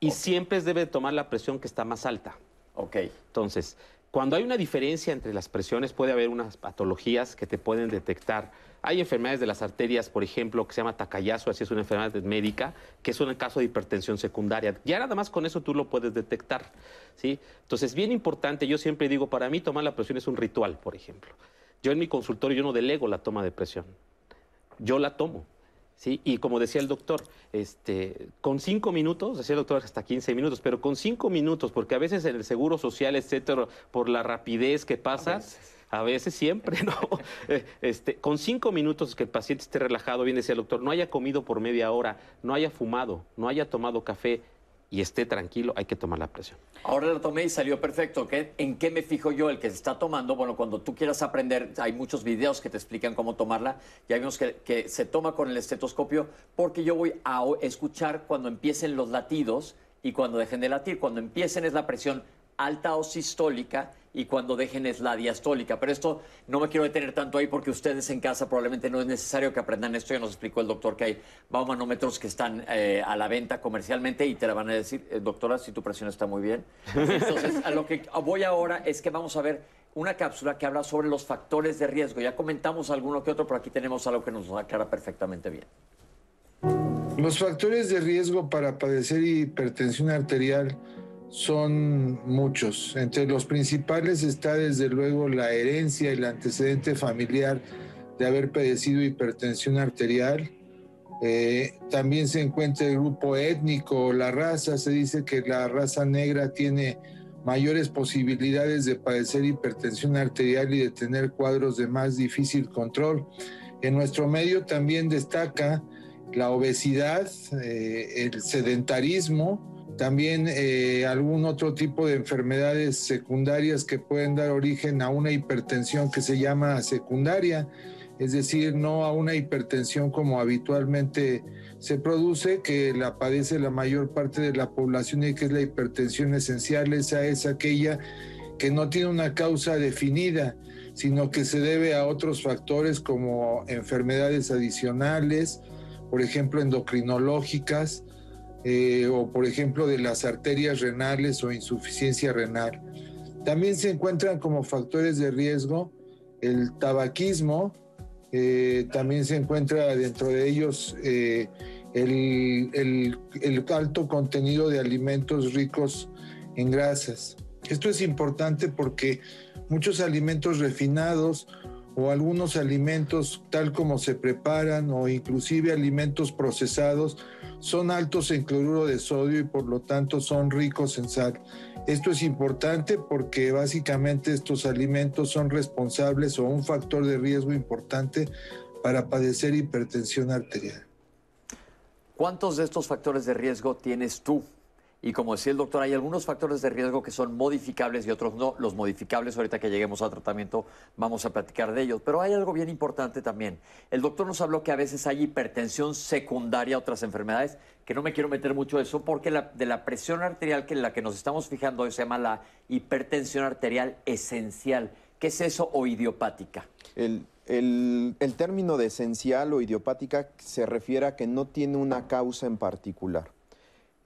Y siempre debe tomar la presión que está más alta. Ok. Entonces, cuando hay una diferencia entre las presiones, puede haber unas patologías que te pueden detectar. Hay enfermedades de las arterias, por ejemplo, que se llama Takayasu, así es una enfermedad médica, que es un caso de hipertensión secundaria. Ya nada más con eso tú lo puedes detectar. ¿sí? Entonces, bien importante, yo siempre digo, para mí tomar la presión es un ritual, por ejemplo. Yo en mi consultorio yo no delego la toma de presión. Yo la tomo. ¿Sí? Y como decía el doctor, este, con cinco minutos, decía el doctor hasta 15 minutos, pero con cinco minutos, porque a veces en el seguro social, etcétera, por la rapidez que pasa, a veces, siempre, ¿no? Eh, este, con cinco minutos que el paciente esté relajado, bien decía el doctor, no haya comido por media hora, no haya fumado, no haya tomado café, y esté tranquilo, hay que tomar la presión. Ahora lo tomé y salió perfecto. ¿En qué me fijo yo? El que se está tomando, bueno, cuando tú quieras aprender, hay muchos videos que te explican cómo tomarla. Ya vimos que, que se toma con el estetoscopio porque yo voy a escuchar cuando empiecen los latidos y cuando dejen de latir. Cuando empiecen es la presión alta o sistólica y cuando dejen es la diastólica. Pero esto no me quiero detener tanto ahí porque ustedes en casa probablemente no es necesario que aprendan esto. Ya nos explicó el doctor que hay baumanómetros que están eh, a la venta comercialmente y te la van a decir, eh, doctora, si tu presión está muy bien. Entonces, a lo que voy ahora es que vamos a ver una cápsula que habla sobre los factores de riesgo. Ya comentamos alguno que otro, pero aquí tenemos algo que nos aclara perfectamente bien. Los factores de riesgo para padecer hipertensión arterial son muchos. Entre los principales está desde luego la herencia y el antecedente familiar de haber padecido hipertensión arterial. Eh, también se encuentra el grupo étnico, la raza. Se dice que la raza negra tiene mayores posibilidades de padecer hipertensión arterial y de tener cuadros de más difícil control. En nuestro medio también destaca la obesidad, eh, el sedentarismo, también eh, algún otro tipo de enfermedades secundarias que pueden dar origen a una hipertensión que se llama secundaria, es decir, no a una hipertensión como habitualmente se produce, que la padece la mayor parte de la población y que es la hipertensión esencial, esa es aquella que no tiene una causa definida, sino que se debe a otros factores como enfermedades adicionales, por ejemplo, endocrinológicas, eh, o por ejemplo de las arterias renales o insuficiencia renal. También se encuentran como factores de riesgo el tabaquismo, eh, también se encuentra dentro de ellos eh, el, el, alto contenido de alimentos ricos en grasas. Esto es importante porque muchos alimentos refinados o algunos alimentos tal como se preparan o inclusive alimentos procesados son altos en cloruro de sodio y por lo tanto son ricos en sal. Esto es importante porque básicamente estos alimentos son responsables o un factor de riesgo importante para padecer hipertensión arterial. ¿Cuántos de estos factores de riesgo tienes tú? Y como decía el doctor, hay algunos factores de riesgo que son modificables y otros no. Los modificables, ahorita que lleguemos al tratamiento, vamos a platicar de ellos. Pero hay algo bien importante también. El doctor nos habló que a veces hay hipertensión secundaria a otras enfermedades, que no me quiero meter mucho eso, porque de la presión arterial que en la que nos estamos fijando se llama la hipertensión arterial esencial. ¿Qué es eso o idiopática? El, el término de esencial o idiopática se refiere a que no tiene una causa en particular.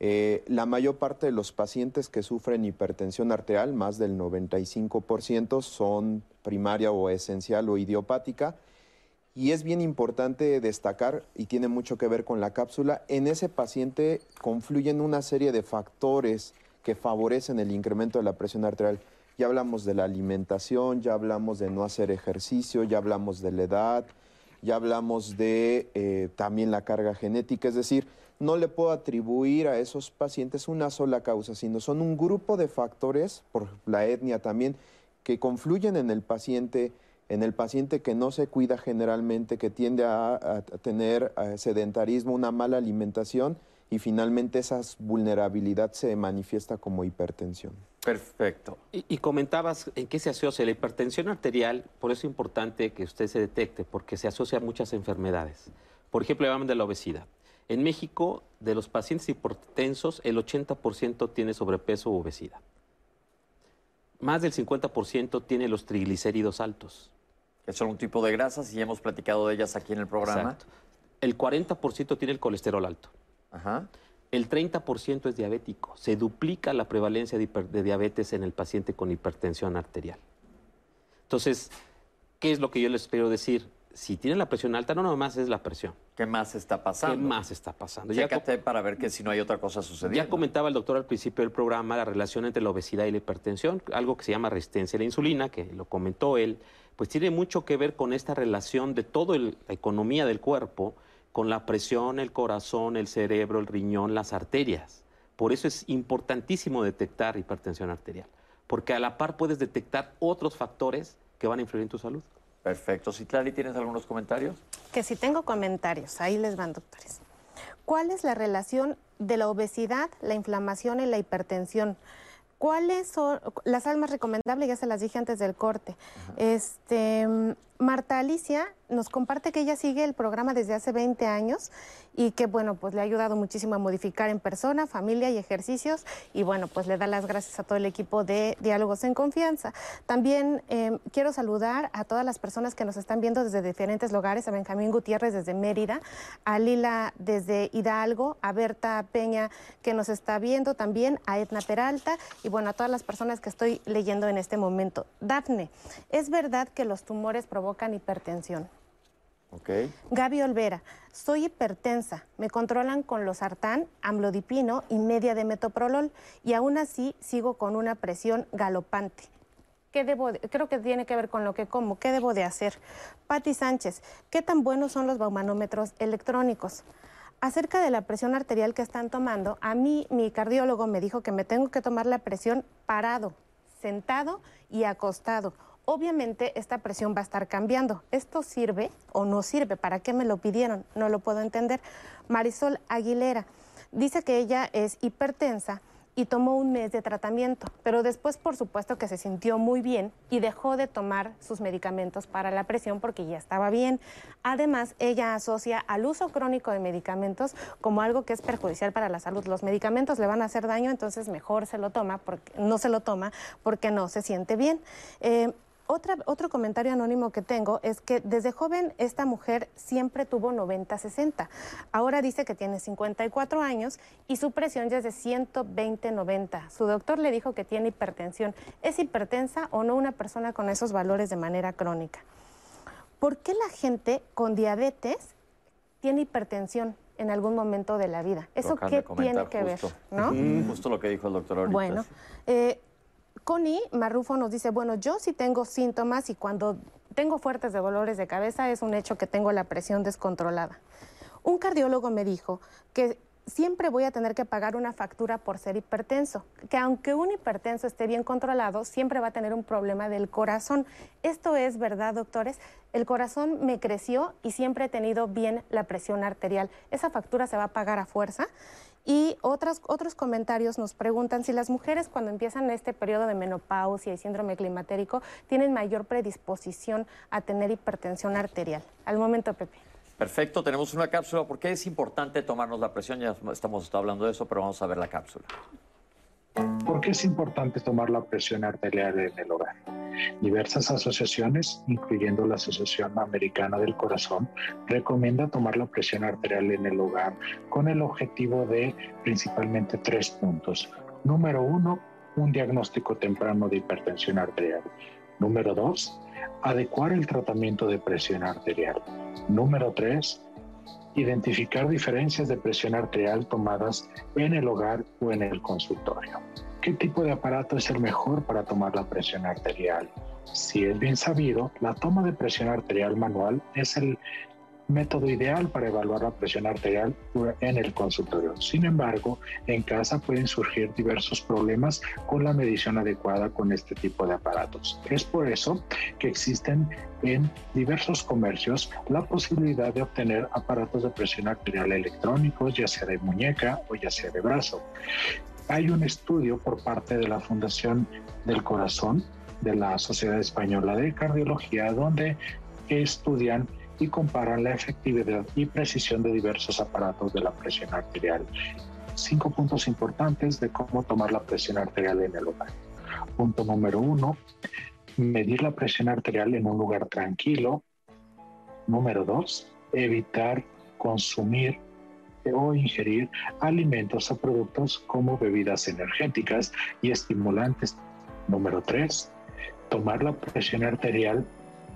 Eh, la mayor parte de los pacientes que sufren hipertensión arterial, más del 95%, son primaria o esencial o idiopática. Y es bien importante destacar, y tiene mucho que ver con la cápsula, en ese paciente confluyen una serie de factores que favorecen el incremento de la presión arterial. Ya hablamos de la alimentación, ya hablamos de no hacer ejercicio, ya hablamos de la edad, ya hablamos de eh, también la carga genética, es decir, no le puedo atribuir a esos pacientes una sola causa, sino son un grupo de factores, por la etnia también, que confluyen en el paciente, en el paciente que no se cuida generalmente, que tiende a, tener eh, sedentarismo, una mala alimentación y finalmente esa vulnerabilidad se manifiesta como hipertensión. Perfecto. Y, comentabas en qué se asocia la hipertensión arterial, por eso es importante que usted se detecte, porque se asocia a muchas enfermedades. Por ejemplo, hablamos de la obesidad. En México, de los pacientes hipertensos, el 80% tiene sobrepeso u obesidad. Más del 50% tiene los triglicéridos altos. Que son un tipo de grasas y hemos platicado de ellas aquí en el programa. Exacto. El 40% tiene el colesterol alto. Ajá el 30% es diabético. Se duplica la prevalencia de, diabetes en el paciente con hipertensión arterial. Entonces, ¿qué es lo que yo les quiero decir? Si tienen la presión alta, no nomás es la presión. ¿Qué más está pasando? ¿Qué más está pasando? Chécate para ver que si no hay otra cosa sucediendo. Ya comentaba el doctor al principio del programa la relación entre la obesidad y la hipertensión, algo que se llama resistencia a la insulina, que lo comentó él, pues tiene mucho que ver con esta relación de toda la economía del cuerpo con la presión, el corazón, el cerebro, el riñón, las arterias. Por eso es importantísimo detectar hipertensión arterial, porque a la par puedes detectar otros factores que van a influir en tu salud. Perfecto. Citlali, ¿tienes algunos comentarios? Que si tengo comentarios, ahí les van, doctores. ¿Cuál es la relación de la obesidad, la inflamación y la hipertensión? ¿Cuáles son las almas recomendables? Ya se las dije antes del corte. Este, Marta Alicia nos comparte que ella sigue el programa desde hace 20 años y que, bueno, pues le ha ayudado muchísimo a modificar en persona, familia y ejercicios y, bueno, pues le da las gracias a todo el equipo de Diálogos en Confianza. También em, quiero saludar a todas las personas que nos están viendo desde diferentes lugares, a Benjamín Gutiérrez desde Mérida, a Lila desde Hidalgo, a Berta Peña que nos está viendo también, a Edna Peralta y, bueno, a todas las personas que estoy leyendo en este momento. Dafne, ¿es verdad que los tumores provocan hipertensión? Okay. Gaby Olvera, soy hipertensa, me controlan con los sartán, amlodipino y media de metoprolol y aún así sigo con una presión galopante. ¿Qué debo creo que tiene que ver con lo que como. ¿Qué debo de hacer? Patti Sánchez, ¿qué tan buenos son los baumanómetros electrónicos? Acerca de la presión arterial que están tomando, a mí mi cardiólogo me dijo que me tengo que tomar la presión parado, sentado y acostado obviamente esta presión va a estar cambiando. ¿Esto sirve o no sirve? ¿Para qué me lo pidieron? No lo puedo entender. Marisol Aguilera dice que ella es hipertensa y tomó un mes de tratamiento, pero después por supuesto que se sintió muy bien y dejó de tomar sus medicamentos para la presión porque ya estaba bien. Además, ella asocia al uso crónico de medicamentos como algo que es perjudicial para la salud. Los medicamentos le van a hacer daño, entonces mejor se lo toma porque no se lo toma porque no se siente bien. Eh, otro comentario anónimo que tengo es que desde joven esta mujer siempre tuvo 90-60. Ahora dice que tiene 54 años y su presión ya es de 120-90. Su doctor le dijo que tiene hipertensión. ¿Es hipertensa o no una persona con esos valores de manera crónica? ¿Por qué la gente con diabetes tiene hipertensión? en algún momento de la vida. ¿Eso qué tiene que ver? ¿no? Justo lo que dijo el doctor ahorita. Bueno, eh, Connie Marrufo nos dice, bueno, yo sí tengo síntomas y cuando tengo fuertes dolores de cabeza es un hecho que tengo la presión descontrolada. Un cardiólogo me dijo que siempre voy a tener que pagar una factura por ser hipertenso, que aunque un hipertenso esté bien controlado, siempre va a tener un problema del corazón. Esto es verdad, doctores. El corazón me creció y siempre he tenido bien la presión arterial. Esa factura se va a pagar a fuerza y otros, otros comentarios nos preguntan si las mujeres cuando empiezan este periodo de menopausia y síndrome climatérico tienen mayor predisposición a tener hipertensión arterial. Al momento, Pepe. Perfecto, tenemos una cápsula. ¿Por qué es importante tomarnos la presión? Ya estamos hablando de eso, pero vamos a ver la cápsula. ¿Por qué es importante tomar la presión arterial en el hogar? Diversas asociaciones, incluyendo la Asociación Americana del Corazón, recomienda tomar la presión arterial en el hogar con el objetivo de principalmente tres puntos. Número uno, un diagnóstico temprano de hipertensión arterial. Número dos, adecuar el tratamiento de presión arterial. Número tres, identificar diferencias de presión arterial tomadas en el hogar o en el consultorio. ¿Qué tipo de aparato es el mejor para tomar la presión arterial? Si es bien sabido, la toma de presión arterial manual es el método ideal para evaluar la presión arterial en el consultorio. Sin embargo, en casa pueden surgir diversos problemas con la medición adecuada con este tipo de aparatos. Es por eso que existen en diversos comercios la posibilidad de obtener aparatos de presión arterial electrónicos, ya sea de muñeca o ya sea de brazo. Hay un estudio por parte de la Fundación del Corazón de la Sociedad Española de Cardiología donde estudian y comparan la efectividad y precisión de diversos aparatos de la presión arterial. Cinco puntos importantes de cómo tomar la presión arterial en el hogar. Punto número uno, medir la presión arterial en un lugar tranquilo. Número dos, evitar consumir o ingerir alimentos o productos como bebidas energéticas y estimulantes. Número tres, tomar la presión arterial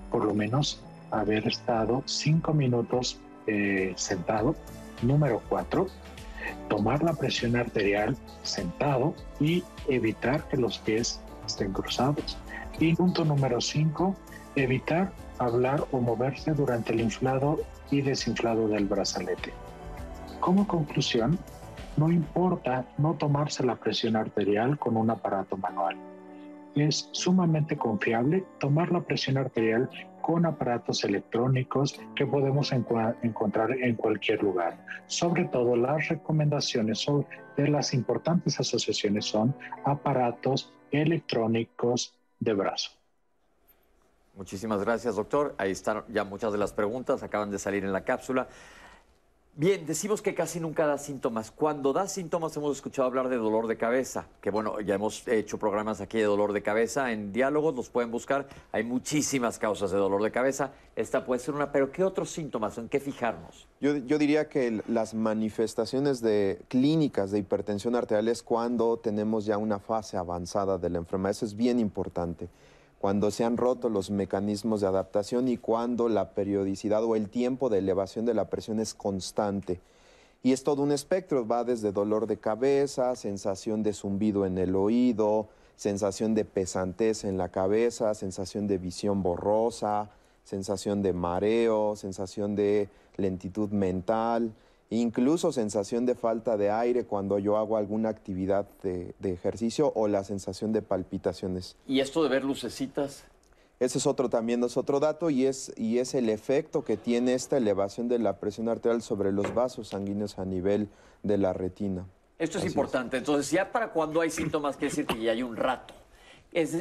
por lo menos haber estado cinco minutos eh, sentado. Número cuatro, tomar la presión arterial sentado y evitar que los pies estén cruzados. Y punto número cinco, evitar hablar o moverse durante el inflado y desinflado del brazalete. Como conclusión, no importa no tomarse la presión arterial con un aparato manual. Es sumamente confiable tomar la presión arterial con aparatos electrónicos que podemos encontrar en cualquier lugar. Sobre todo las recomendaciones de las importantes asociaciones son aparatos electrónicos de brazo. Muchísimas gracias, doctor. Ahí están ya muchas de las preguntas, acaban de salir en la cápsula. Bien, decimos que casi nunca da síntomas. Cuando da síntomas hemos escuchado hablar de dolor de cabeza, que bueno, ya hemos hecho programas aquí de dolor de cabeza, en diálogos los pueden buscar, hay muchísimas causas de dolor de cabeza, esta puede ser una, pero ¿qué otros síntomas? ¿En qué fijarnos? Yo, diría que las manifestaciones de clínicas de hipertensión arterial es cuando tenemos ya una fase avanzada de la enfermedad, eso es bien importante cuando se han roto los mecanismos de adaptación y cuando la periodicidad o el tiempo de elevación de la presión es constante. Y es todo un espectro, va desde dolor de cabeza, sensación de zumbido en el oído, sensación de pesantez en la cabeza, sensación de visión borrosa, sensación de mareo, sensación de lentitud mental, incluso sensación de falta de aire cuando yo hago alguna actividad de, ejercicio o la sensación de palpitaciones. ¿Y esto de ver lucecitas? Ese es otro también, es otro dato y es, y es el efecto que tiene esta elevación de la presión arterial sobre los vasos sanguíneos a nivel de la retina. Esto es importante. Entonces, ya para cuando hay síntomas, quiere decir que ya hay un rato.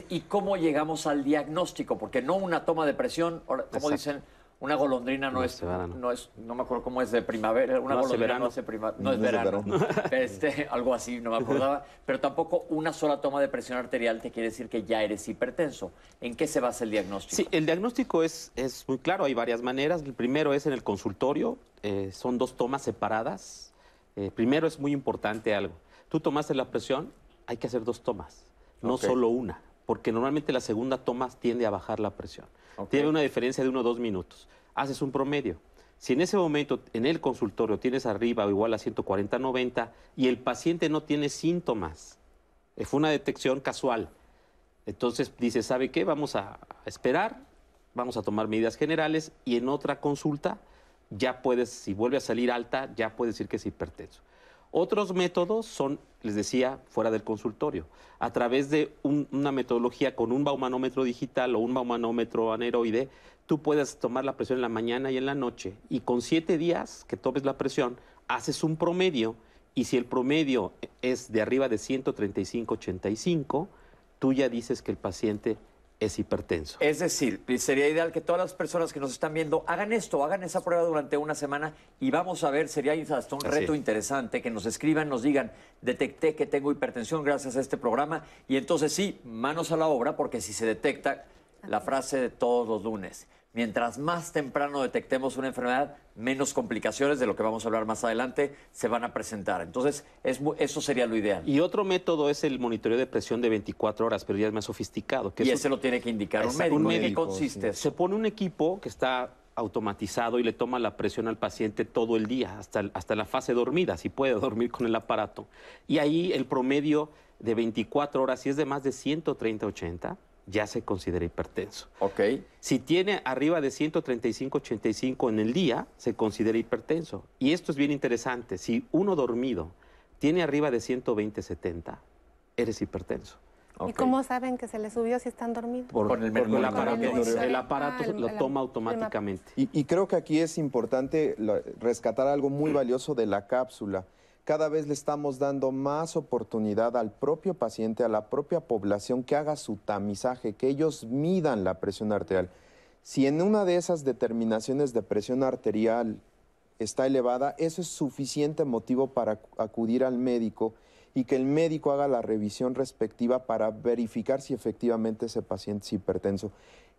¿Y cómo llegamos al diagnóstico? Porque no una toma de presión, como dicen, una golondrina no, es, no es, no me acuerdo cómo es de primavera, una golondrina no hace primavera, no, es verano, Este, algo así, no me acordaba, pero tampoco una sola toma de presión arterial te quiere decir que ya eres hipertenso. ¿En qué se basa el diagnóstico? Sí, el diagnóstico es, es muy claro, hay varias maneras. El primero es en el consultorio, eh, son dos tomas separadas. Eh, primero es muy importante algo. Tú tomaste la presión, hay que hacer dos tomas, no solo una, porque normalmente la segunda toma tiende a bajar la presión. Tiene una diferencia de uno o dos minutos. Haces un promedio. Si en ese momento en el consultorio tienes arriba o igual a 140-90 y el paciente no tiene síntomas, eh, fue una detección casual, entonces dice, ¿sabe qué? Vamos a esperar, vamos a tomar medidas generales y en otra consulta ya puedes, si vuelve a salir alta, ya puedes decir que es hipertenso. Otros métodos son, les decía, fuera del consultorio, a través de una metodología con un baumanómetro digital o un baumanómetro aneroide, tú puedes tomar la presión en la mañana y en la noche y con siete días que tomes la presión, haces un promedio y si el promedio es de arriba de 135-85, tú ya dices que el paciente es hipertenso. Es decir, sería ideal que todas las personas que nos están viendo hagan esto, hagan esa prueba durante una semana y vamos a ver, sería hasta un reto interesante que nos escriban, nos digan, detecté que tengo hipertensión gracias a este programa y entonces sí, manos a la obra porque si se detecta la frase de todos los lunes, mientras más temprano detectemos una enfermedad, menos complicaciones de lo que vamos a hablar más adelante se van a presentar. Entonces, eso sería lo ideal. Y otro método es el monitoreo de presión de 24 horas, pero ya es más sofisticado. y ese lo tiene que indicar un médico. ¿En qué consiste? Se pone un equipo que está automatizado y le toma la presión al paciente todo el día, hasta, hasta la fase dormida, si puede dormir con el aparato. Y ahí el promedio de 24 horas, si es de más de 130-80, ya se considera hipertenso. Ok. Si tiene arriba de 135-85 en el día, se considera hipertenso. Y esto es bien interesante. Si uno dormido tiene arriba de 120-70, eres hipertenso. ¿Y cómo saben que se le subió si están dormidos? Por, el, aparato, el, aparato ah, lo toma automáticamente. Y, creo que aquí es importante rescatar algo muy valioso de la cápsula cada vez le estamos dando más oportunidad al propio paciente, a la propia población que haga su tamizaje, que ellos midan la presión arterial. Si en una de esas determinaciones de presión arterial está elevada, eso es suficiente motivo para acudir al médico y que el médico haga la revisión respectiva para verificar si efectivamente ese paciente es hipertenso.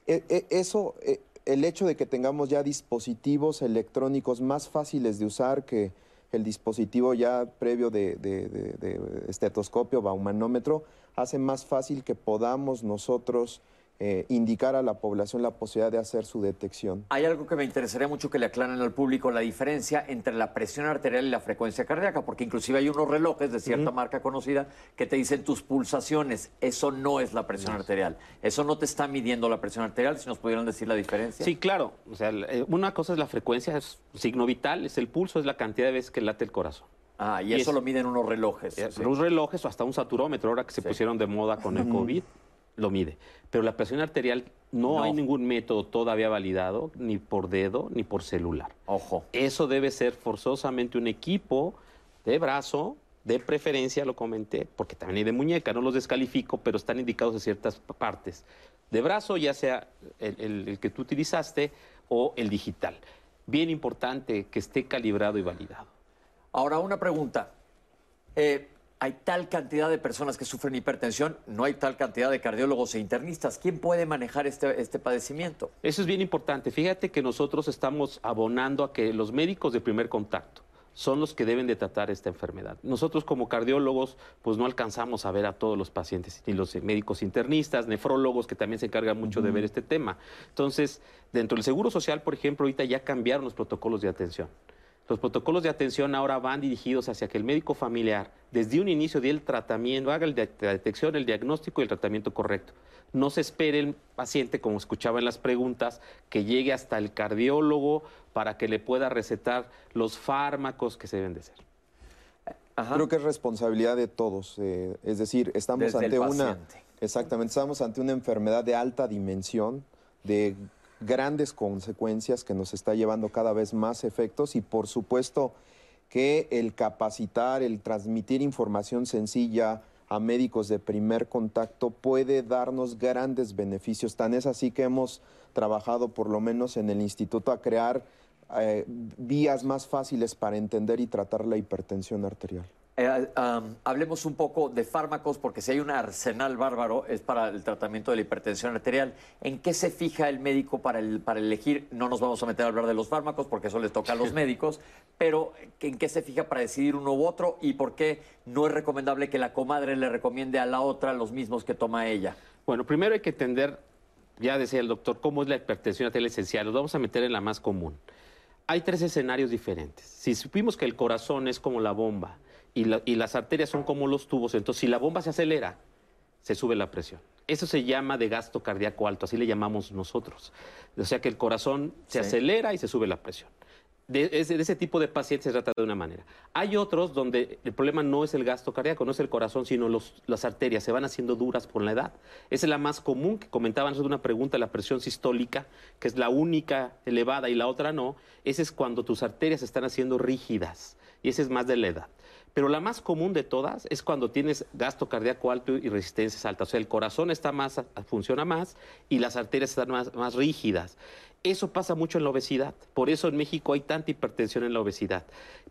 E, e, eso, e, el hecho de que tengamos ya dispositivos electrónicos más fáciles de usar que el dispositivo ya previo de, de estetoscopio, baumanómetro, hace más fácil que podamos nosotros eh, indicar a la población la posibilidad de hacer su detección. Hay algo que me interesaría mucho que le aclaren al público, la diferencia entre la presión arterial y la frecuencia cardíaca, porque inclusive hay unos relojes de cierta marca conocida que te dicen tus pulsaciones. Eso no es la presión arterial. Eso no te está midiendo la presión arterial, si nos pudieran decir la diferencia. Sí, claro. O sea, eh, una cosa es la frecuencia, es signo vital, es el pulso, es la cantidad de veces que late el corazón. Ah, y, eso lo miden unos relojes. Eh, unos relojes o hasta un saturómetro, ahora que se pusieron de moda con el COVID lo mide. Pero la presión arterial no, hay ningún método todavía validado, ni por dedo, ni por celular. Ojo. Eso debe ser forzosamente un equipo de brazo, de preferencia, lo comenté, porque también hay de muñeca, no los descalifico, pero están indicados en ciertas partes. De brazo, ya sea el, que tú utilizaste o el digital. Bien importante que esté calibrado y validado. Ahora, una pregunta. Eh, hay tal cantidad de personas que sufren hipertensión, no hay tal cantidad de cardiólogos e internistas. ¿Quién puede manejar este, este, padecimiento? Eso es bien importante. Fíjate que nosotros estamos abonando a que los médicos de primer contacto son los que deben de tratar esta enfermedad. Nosotros como cardiólogos, pues no alcanzamos a ver a todos los pacientes, ni los médicos internistas, nefrólogos, que también se encargan mucho de ver este tema. Entonces, dentro del Seguro Social, por ejemplo, ahorita ya cambiaron los protocolos de atención. Los protocolos de atención ahora van dirigidos hacia que el médico familiar, desde un inicio del tratamiento, haga la detección, el diagnóstico y el tratamiento correcto. No se espere el paciente, como escuchaba en las preguntas, que llegue hasta el cardiólogo para que le pueda recetar los fármacos que se deben de ser. Creo que es responsabilidad de todos. Eh, es decir, estamos ante una. Exactamente, estamos ante una enfermedad de alta dimensión, de grandes consecuencias que nos está llevando cada vez más efectos y por supuesto que el capacitar, el transmitir información sencilla a médicos de primer contacto puede darnos grandes beneficios. Tan es así que hemos trabajado por lo menos en el instituto a crear eh, vías más fáciles para entender y tratar la hipertensión arterial. Eh, hablemos un poco de fármacos, porque si hay un arsenal bárbaro es para el tratamiento de la hipertensión arterial. ¿En qué se fija el médico para, el, para elegir? No nos vamos a meter a hablar de los fármacos, porque eso les toca a los médicos, pero ¿en qué se fija para decidir uno u otro? ¿Y por qué no es recomendable que la comadre le recomiende a la otra los mismos que toma ella? Bueno, primero hay que entender, ya decía el doctor, cómo es la hipertensión arterial esencial. Nos vamos a meter en la más común. Hay tres escenarios diferentes. Si supimos que el corazón es como la bomba, y, las arterias son como los tubos, entonces si la bomba se acelera, se sube la presión. Eso se llama de gasto cardíaco alto, así le llamamos nosotros. O sea que el corazón se acelera y se sube la presión. De ese, tipo de pacientes se trata de una manera. Hay otros donde el problema no es el gasto cardíaco, no es el corazón, sino las arterias. Se van haciendo duras por la edad. Esa es la más común que comentaban de una pregunta, la presión sistólica, que es la única elevada y la otra no. Ese es cuando tus arterias se están haciendo rígidas y esa es más de la edad. Pero la más común de todas es cuando tienes gasto cardíaco alto y resistencias altas. O sea, el corazón está más, funciona más y las arterias están más, más rígidas. Eso pasa mucho en la obesidad. Por eso en México hay tanta hipertensión en la obesidad.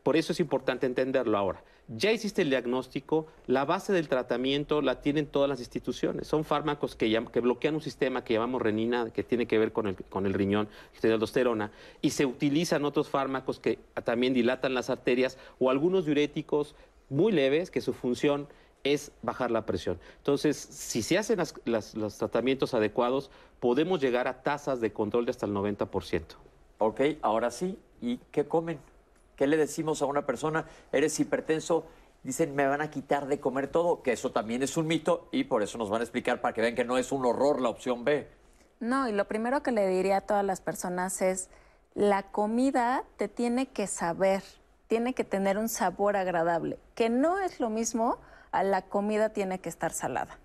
Por eso es importante entenderlo ahora. Ya existe el diagnóstico, la base del tratamiento la tienen todas las instituciones. Son fármacos que, que bloquean un sistema que llamamos renina, que tiene que ver con el, con el riñón, aldosterona, y se utilizan otros fármacos que también dilatan las arterias o algunos diuréticos muy leves que su función es bajar la presión. Entonces, si se hacen los tratamientos adecuados, podemos llegar a tasas de control de hasta el 90%. Ok, ahora sí, ¿y qué comen? ¿Qué le decimos a una persona? Eres hipertenso, dicen, me van a quitar de comer todo, que eso también es un mito y por eso nos van a explicar para que vean que no es un horror la opción B. No, y lo primero que le diría a todas las personas es, la comida te tiene que saber, tiene que tener un sabor agradable, que no es lo mismo a la comida tiene que estar salada.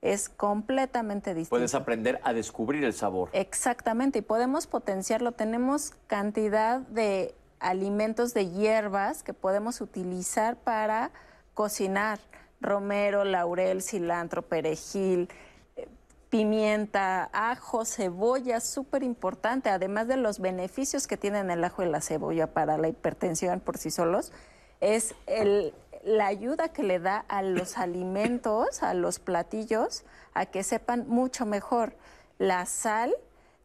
Es completamente distinto. Puedes aprender a descubrir el sabor. Exactamente, y podemos potenciarlo. Tenemos cantidad de alimentos de hierbas que podemos utilizar para cocinar. Romero, laurel, cilantro, perejil, eh, pimienta, ajo, cebolla, súper importante, además de los beneficios que tienen el ajo y la cebolla para la hipertensión por sí solos, es el, la ayuda que le da a los alimentos, a los platillos, a que sepan mucho mejor. La sal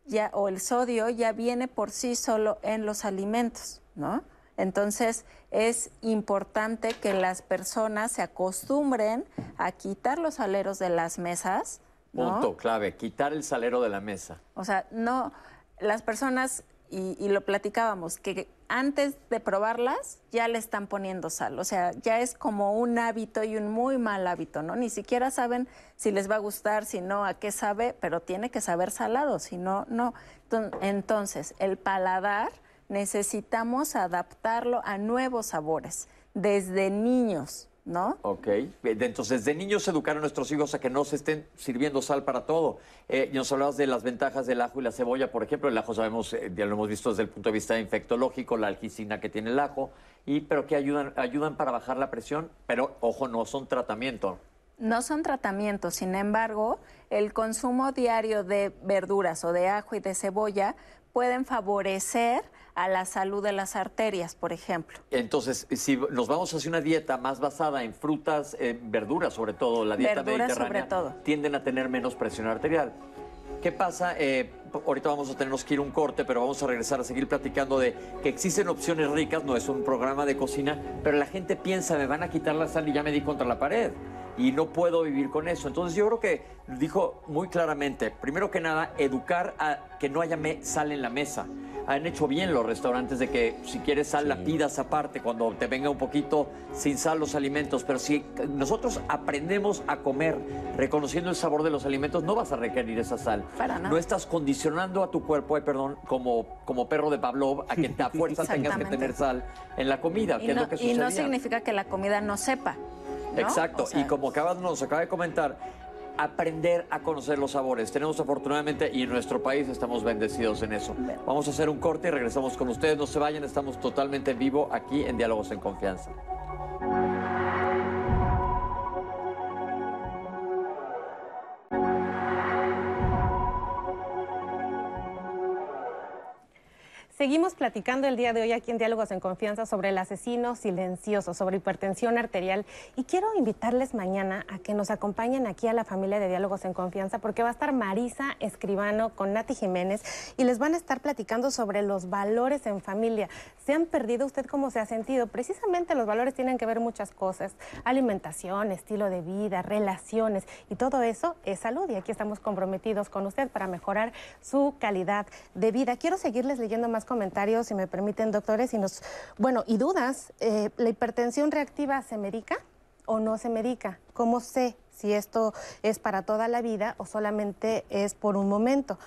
ya, o el sodio ya viene por sí solo en los alimentos, ¿no? Entonces es importante que las personas se acostumbren a quitar los aleros de las mesas. Punto clave, quitar el salero de la mesa. O sea, no, las personas, y lo platicábamos, que antes de probarlas ya le están poniendo sal. O sea, ya es como un hábito y un muy mal hábito, ¿no? Ni siquiera saben si les va a gustar, si no, a qué sabe, pero tiene que saber salado, si no, no. Entonces, el paladar necesitamos adaptarlo a nuevos sabores desde niños. ¿no? Ok. Entonces, de niños educar a nuestros hijos a que no se estén sirviendo sal para todo. Eh, nos hablabas de las ventajas del ajo y la cebolla, por ejemplo. El ajo sabemos, eh, ya lo hemos visto desde el punto de vista infectológico, la algicina que tiene el ajo, y pero que ayudan, ayudan para bajar la presión, pero ojo, no son tratamiento. No son tratamientos, sin embargo, el consumo diario de verduras o de ajo y de cebolla pueden favorecer a la salud de las arterias, por ejemplo. Entonces, si nos vamos hacia una dieta más basada en frutas, verduras sobre todo, la dieta verduras sobre todo. tienden a tener menos presión arterial. ¿Qué pasa? Eh, ahorita vamos a tenernos que ir un corte, pero vamos a regresar a seguir platicando de que existen opciones ricas, no es un programa de cocina, pero la gente piensa, me van a quitar la sal y ya me di contra la pared y no puedo vivir con eso. Entonces yo creo que dijo muy claramente, primero que nada, educar a que no haya sal en la mesa han hecho bien los restaurantes de que si quieres sal la pidas aparte cuando te venga un poquito sin sal los alimentos, pero si nosotros aprendemos a comer reconociendo el sabor de los alimentos, no vas a requerir esa sal. Para No estás condicionando a tu cuerpo, ay, perdón, como, como perro de Pavlov, a que te a fuerza tengas que tener sal en la comida, que no, es lo que Y no significa que la comida no sepa. Exacto, y como acabas, nos acaba de comentar, aprender a conocer los sabores. Tenemos afortunadamente y en nuestro país estamos bendecidos en eso. Vamos a hacer un corte y regresamos con ustedes. No se vayan, estamos totalmente en vivo aquí en Diálogos en Confianza. Seguimos platicando el día de hoy aquí en Diálogos en Confianza sobre el asesino silencioso, sobre hipertensión arterial. Y quiero invitarles mañana a que nos acompañen aquí a la familia de Diálogos en Confianza, porque va a estar Marisa Escribano con Nati Jiménez y les van a estar platicando sobre los valores en familia. ¿Se han perdido usted cómo se ha sentido? Precisamente los valores tienen que ver muchas cosas: alimentación, estilo de vida, relaciones y todo eso es salud. Y aquí estamos comprometidos con usted para mejorar su calidad de vida. Quiero seguirles leyendo más comentarios, si me permiten, doctores, y nos, bueno, y dudas. Eh, ¿La hipertensión reactiva se medica o no se medica? ¿Cómo sé si esto es para toda la vida o solamente es por un momento?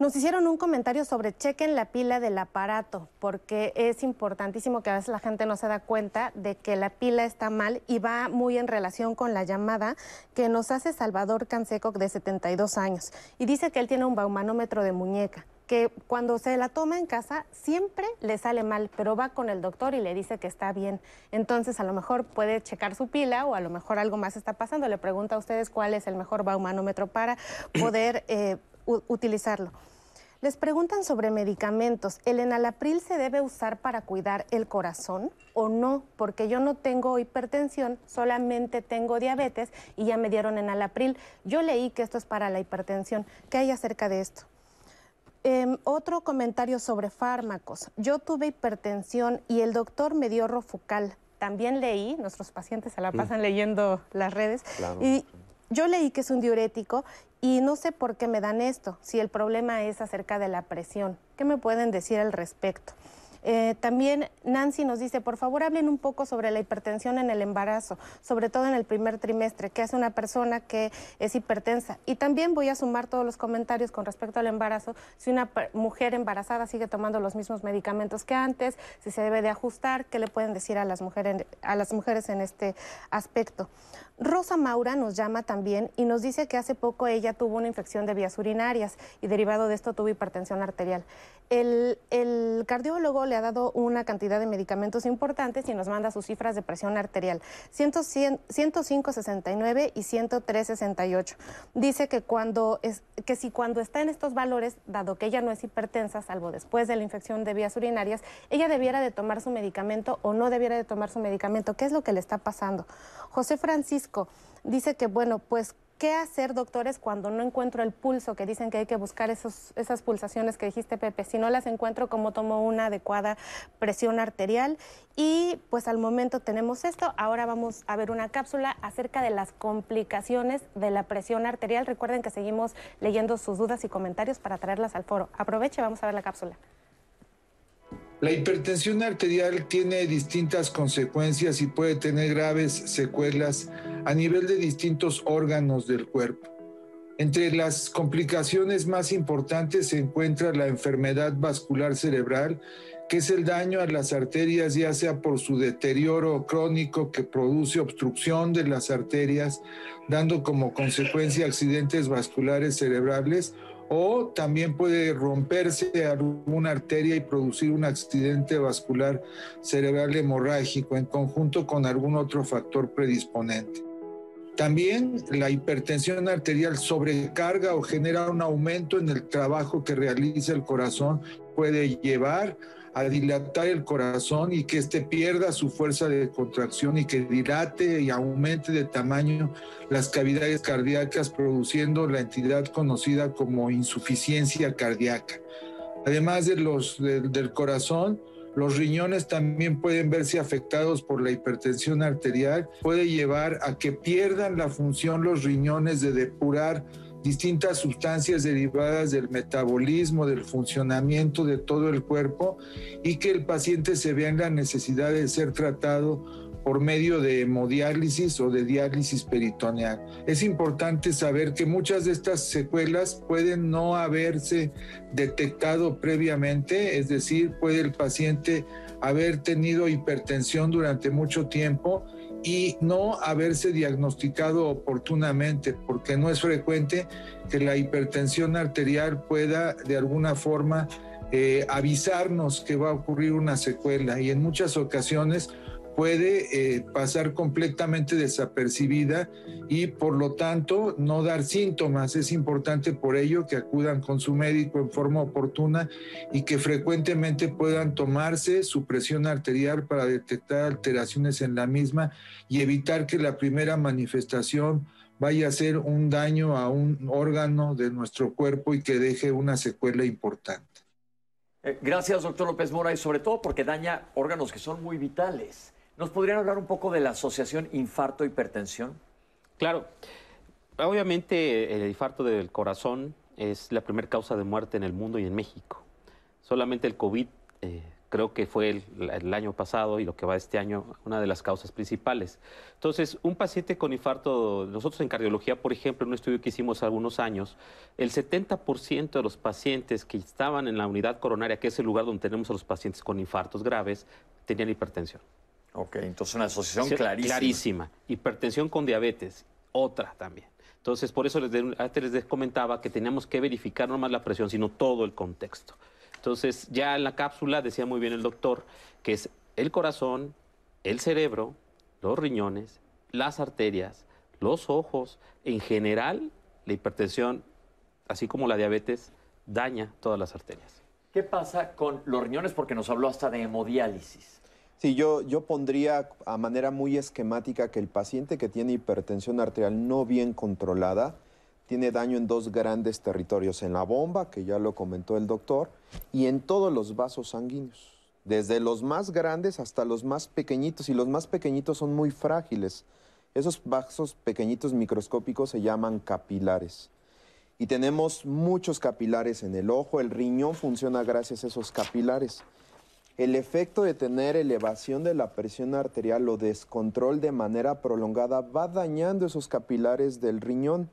Nos hicieron un comentario sobre chequen la pila del aparato, porque es importantísimo que a veces la gente no se da cuenta de que la pila está mal y va muy en relación con la llamada que nos hace Salvador Canseco de 72 años. Y dice que él tiene un baumanómetro de muñeca que cuando se la toma en casa siempre le sale mal, pero va con el doctor y le dice que está bien. Entonces a lo mejor puede checar su pila o a lo mejor algo más está pasando. Le pregunta a ustedes cuál es el mejor baumanómetro para poder eh, utilizarlo. Les preguntan sobre medicamentos. ¿El enalapril se debe usar para cuidar el corazón o no? Porque yo no tengo hipertensión, solamente tengo diabetes y ya me dieron enalapril. Yo leí que esto es para la hipertensión. ¿Qué hay acerca de esto? Em, otro comentario sobre fármacos. Yo tuve hipertensión y el doctor me dio rofucal. También leí, nuestros pacientes se la mm. pasan leyendo las redes, y yo leí que es un diurético y no sé por qué me dan esto, si el problema es acerca de la presión. ¿Qué me pueden decir al respecto? Eh, también Nancy nos dice, por favor hablen un poco sobre la hipertensión en el embarazo, sobre todo en el primer trimestre, que hace una persona que es hipertensa. Y también voy a sumar todos los comentarios con respecto al embarazo, si una mujer embarazada sigue tomando los mismos medicamentos que antes, si se debe de ajustar, qué le pueden decir a las mujeres, a las mujeres en este aspecto. Rosa Maura nos llama también y nos dice que hace poco ella tuvo una infección de vías urinarias y derivado de esto tuvo hipertensión arterial. El, cardiólogo le ha dado una cantidad de medicamentos importantes y nos manda sus cifras de presión arterial, 105.69 y 103.68. Dice que, cuando es, que si cuando está en estos valores, dado que ella no es hipertensa, salvo después de la infección de vías urinarias, ella debiera de tomar su medicamento o no debiera de tomar su medicamento. ¿Qué es lo que le está pasando? José Francisco dice que, bueno, pues ¿Qué hacer, doctores, cuando no encuentro el pulso? Que dicen que hay que buscar esas pulsaciones que dijiste, Pepe. Si no las encuentro, ¿cómo tomo una adecuada presión arterial? Y pues al momento tenemos esto. Ahora vamos a ver una cápsula acerca de las complicaciones de la presión arterial. Recuerden que seguimos leyendo sus dudas y comentarios para traerlas al foro. Aproveche, vamos a ver la cápsula. La hipertensión arterial tiene distintas consecuencias y puede tener graves secuelas a nivel de distintos órganos del cuerpo. Entre las complicaciones más importantes se encuentra la enfermedad vascular cerebral, que es el daño a las arterias, ya sea por su deterioro crónico que produce obstrucción de las arterias, dando como consecuencia accidentes vasculares cerebrales, o también puede romperse alguna arteria y producir un accidente vascular cerebral hemorrágico en conjunto con algún otro factor predisponente. También la hipertensión arterial sobrecarga o genera un aumento en el trabajo que realiza el corazón, puede llevar a dilatar el corazón y que éste pierda su fuerza de contracción y que dilate y aumente de tamaño las cavidades cardíacas, produciendo la entidad conocida como insuficiencia cardíaca. Además de los, del corazón, los riñones también pueden verse afectados por la hipertensión arterial. Puede llevar a que pierdan la función los riñones de depurar distintas sustancias derivadas del metabolismo, del funcionamiento de todo el cuerpo y que el paciente se vea en la necesidad de ser tratado por medio de hemodiálisis o de diálisis peritoneal. Es importante saber que muchas de estas secuelas pueden no haberse detectado previamente, es decir, puede el paciente haber tenido hipertensión durante mucho tiempo y no haberse diagnosticado oportunamente, porque no es frecuente que la hipertensión arterial pueda de alguna forma eh, avisarnos que va a ocurrir una secuela. Y en muchas ocasiones puede eh, pasar completamente desapercibida y por lo tanto no dar síntomas. Es importante por ello que acudan con su médico en forma oportuna y que frecuentemente puedan tomarse su presión arterial para detectar alteraciones en la misma y evitar que la primera manifestación vaya a ser un daño a un órgano de nuestro cuerpo y que deje una secuela importante. Eh, gracias, doctor López Mora, y sobre todo porque daña órganos que son muy vitales. ¿Nos podrían hablar un poco de la asociación infarto-hipertensión? Claro. Obviamente el infarto del corazón es la primera causa de muerte en el mundo y en México. Solamente el COVID eh, creo que fue el, año pasado y lo que va este año una de las causas principales. Entonces, un paciente con infarto, nosotros en cardiología, por ejemplo, en un estudio que hicimos algunos años, el 70% de los pacientes que estaban en la unidad coronaria, que es el lugar donde tenemos a los pacientes con infartos graves, tenían hipertensión. Ok, entonces una asociación clarísima. Clarísima. Hipertensión con diabetes, otra también. Entonces, por eso les de- antes les comentaba que teníamos que verificar no más la presión, sino todo el contexto. Entonces, ya en la cápsula decía muy bien el doctor que es el corazón, el cerebro, los riñones, las arterias, los ojos, en general, la hipertensión, así como la diabetes, daña todas las arterias. ¿Qué pasa con los riñones? Porque nos habló hasta de hemodiálisis. Sí, yo, yo pondría a manera muy esquemática que el paciente que tiene hipertensión arterial no bien controlada tiene daño en dos grandes territorios, en la bomba, que ya lo comentó el doctor, y en todos los vasos sanguíneos, desde los más grandes hasta los más pequeñitos, y los más pequeñitos son muy frágiles. Esos vasos pequeñitos microscópicos se llaman capilares. Y tenemos muchos capilares en el ojo, el riñón funciona gracias a esos capilares. El efecto de tener elevación de la presión arterial o descontrol de manera prolongada va dañando esos capilares del riñón.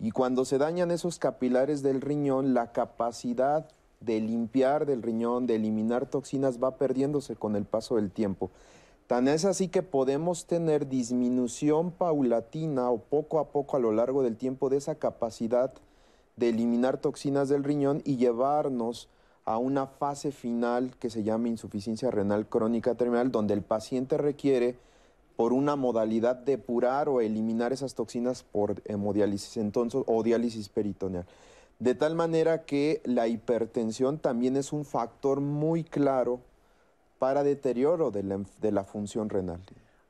Y cuando se dañan esos capilares del riñón, la capacidad de limpiar del riñón, de eliminar toxinas, va perdiéndose con el paso del tiempo. Tan es así que podemos tener disminución paulatina o poco a poco a lo largo del tiempo de esa capacidad de eliminar toxinas del riñón y llevarnos a una fase final que se llama insuficiencia renal crónica terminal, donde el paciente requiere por una modalidad depurar o eliminar esas toxinas por hemodiálisis entonces, o diálisis peritoneal. De tal manera que la hipertensión también es un factor muy claro para deterioro de la, función renal.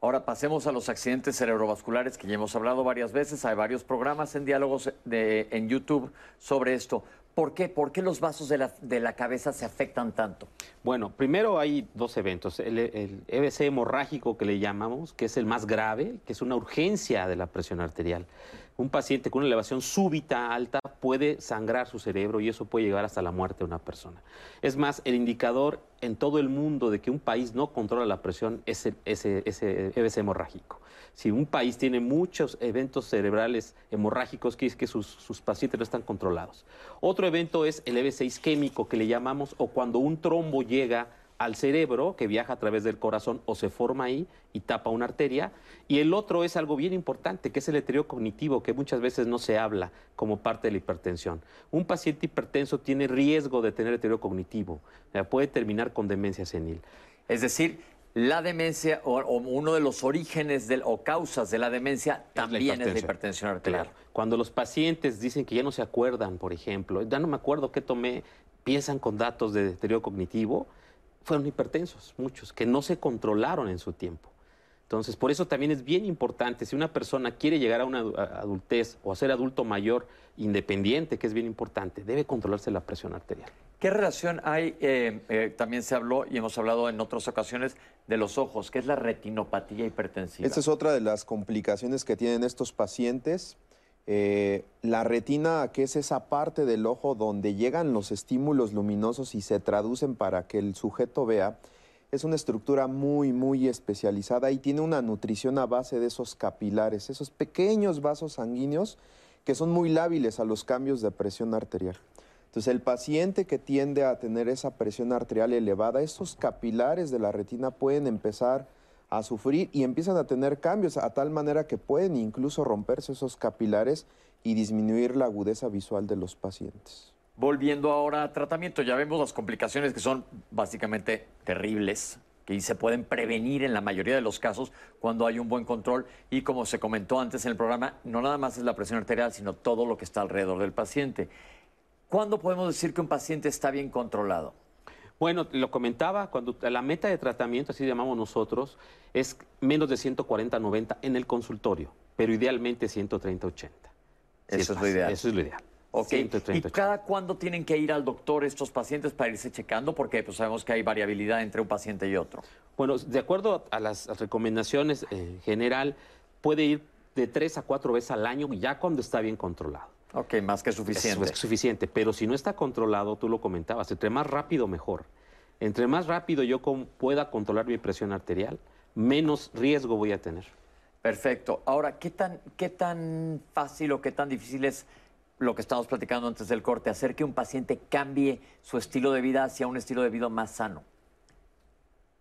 Ahora pasemos a los accidentes cerebrovasculares que ya hemos hablado varias veces. Hay varios programas en diálogos de- en YouTube sobre esto. ¿Por qué? ¿Por qué los vasos de la, de la cabeza se afectan tanto? Bueno, primero hay dos eventos. El, EBC hemorrágico que le llamamos, que es el más grave, que es una urgencia de la presión arterial. Un paciente con una elevación súbita alta puede sangrar su cerebro y eso puede llegar hasta la muerte de una persona. Es más, el indicador en todo el mundo de que un país no controla la presión es el- ese, ese EBC hemorrágico. Si un país tiene muchos eventos cerebrales hemorrágicos, quiere decir que sus, sus pacientes no están controlados. Otro evento es el EBC isquémico que le llamamos, o cuando un trombo llega al cerebro, que viaja a través del corazón o se forma ahí y tapa una arteria. Y el otro es algo bien importante, que es el deterioro cognitivo, que muchas veces no se habla como parte de la hipertensión. Un paciente hipertenso tiene riesgo de tener deterioro cognitivo, puede terminar con demencia senil. Es decir, la demencia o, o uno de los orígenes del- o causas de la demencia también es la hipertensión arterial. Claro. Cuando los pacientes dicen que ya no se acuerdan, por ejemplo, ya no me acuerdo qué tomé, piensan con datos de deterioro cognitivo, fueron hipertensos, muchos, que no se controlaron en su tiempo. Entonces, por eso también es bien importante, si una persona quiere llegar a una adultez o a ser adulto mayor independiente, que es bien importante, debe controlarse la presión arterial. ¿Qué relación hay? eh, eh, también se habló y hemos hablado en otras ocasiones de los ojos, que es la retinopatía hipertensiva. Esta es otra de las complicaciones que tienen estos pacientes. Eh, la retina, que es esa parte del ojo donde llegan los estímulos luminosos y se traducen para que el sujeto vea, es una estructura muy, muy especializada y tiene una nutrición a base de esos capilares, esos pequeños vasos sanguíneos que son muy lábiles a los cambios de presión arterial. Entonces, el paciente que tiende a tener esa presión arterial elevada, esos capilares de la retina pueden empezar a sufrir y empiezan a tener cambios a tal manera que pueden incluso romperse esos capilares y disminuir la agudeza visual de los pacientes. Volviendo ahora a tratamiento, ya vemos las complicaciones que son básicamente terribles, que se pueden prevenir en la mayoría de los casos cuando hay un buen control y como se comentó antes en el programa, no nada más es la presión arterial, sino todo lo que está alrededor del paciente. ¿Cuándo podemos decir que un paciente está bien controlado? Bueno, lo comentaba, cuando la meta de tratamiento, así llamamos nosotros, es menos de 140-90 en el consultorio, pero idealmente 130-80. Eso es lo ideal. Eso es lo ideal. Ok. 130, ¿Y cada cuándo tienen que ir al doctor estos pacientes para irse checando? Porque pues, sabemos que hay variabilidad entre un paciente y otro. Bueno, de acuerdo a las recomendaciones eh, en general, puede ir de tres a cuatro veces al año ya cuando está bien controlado. Ok, más que suficiente. Es, es suficiente, pero si no está controlado, tú lo comentabas, entre más rápido mejor. Entre más rápido yo con- pueda controlar mi presión arterial, menos riesgo voy a tener. Perfecto. Ahora, ¿qué tan, ¿qué tan fácil o qué tan difícil es lo que estamos platicando antes del corte, hacer que un paciente cambie su estilo de vida hacia un estilo de vida más sano?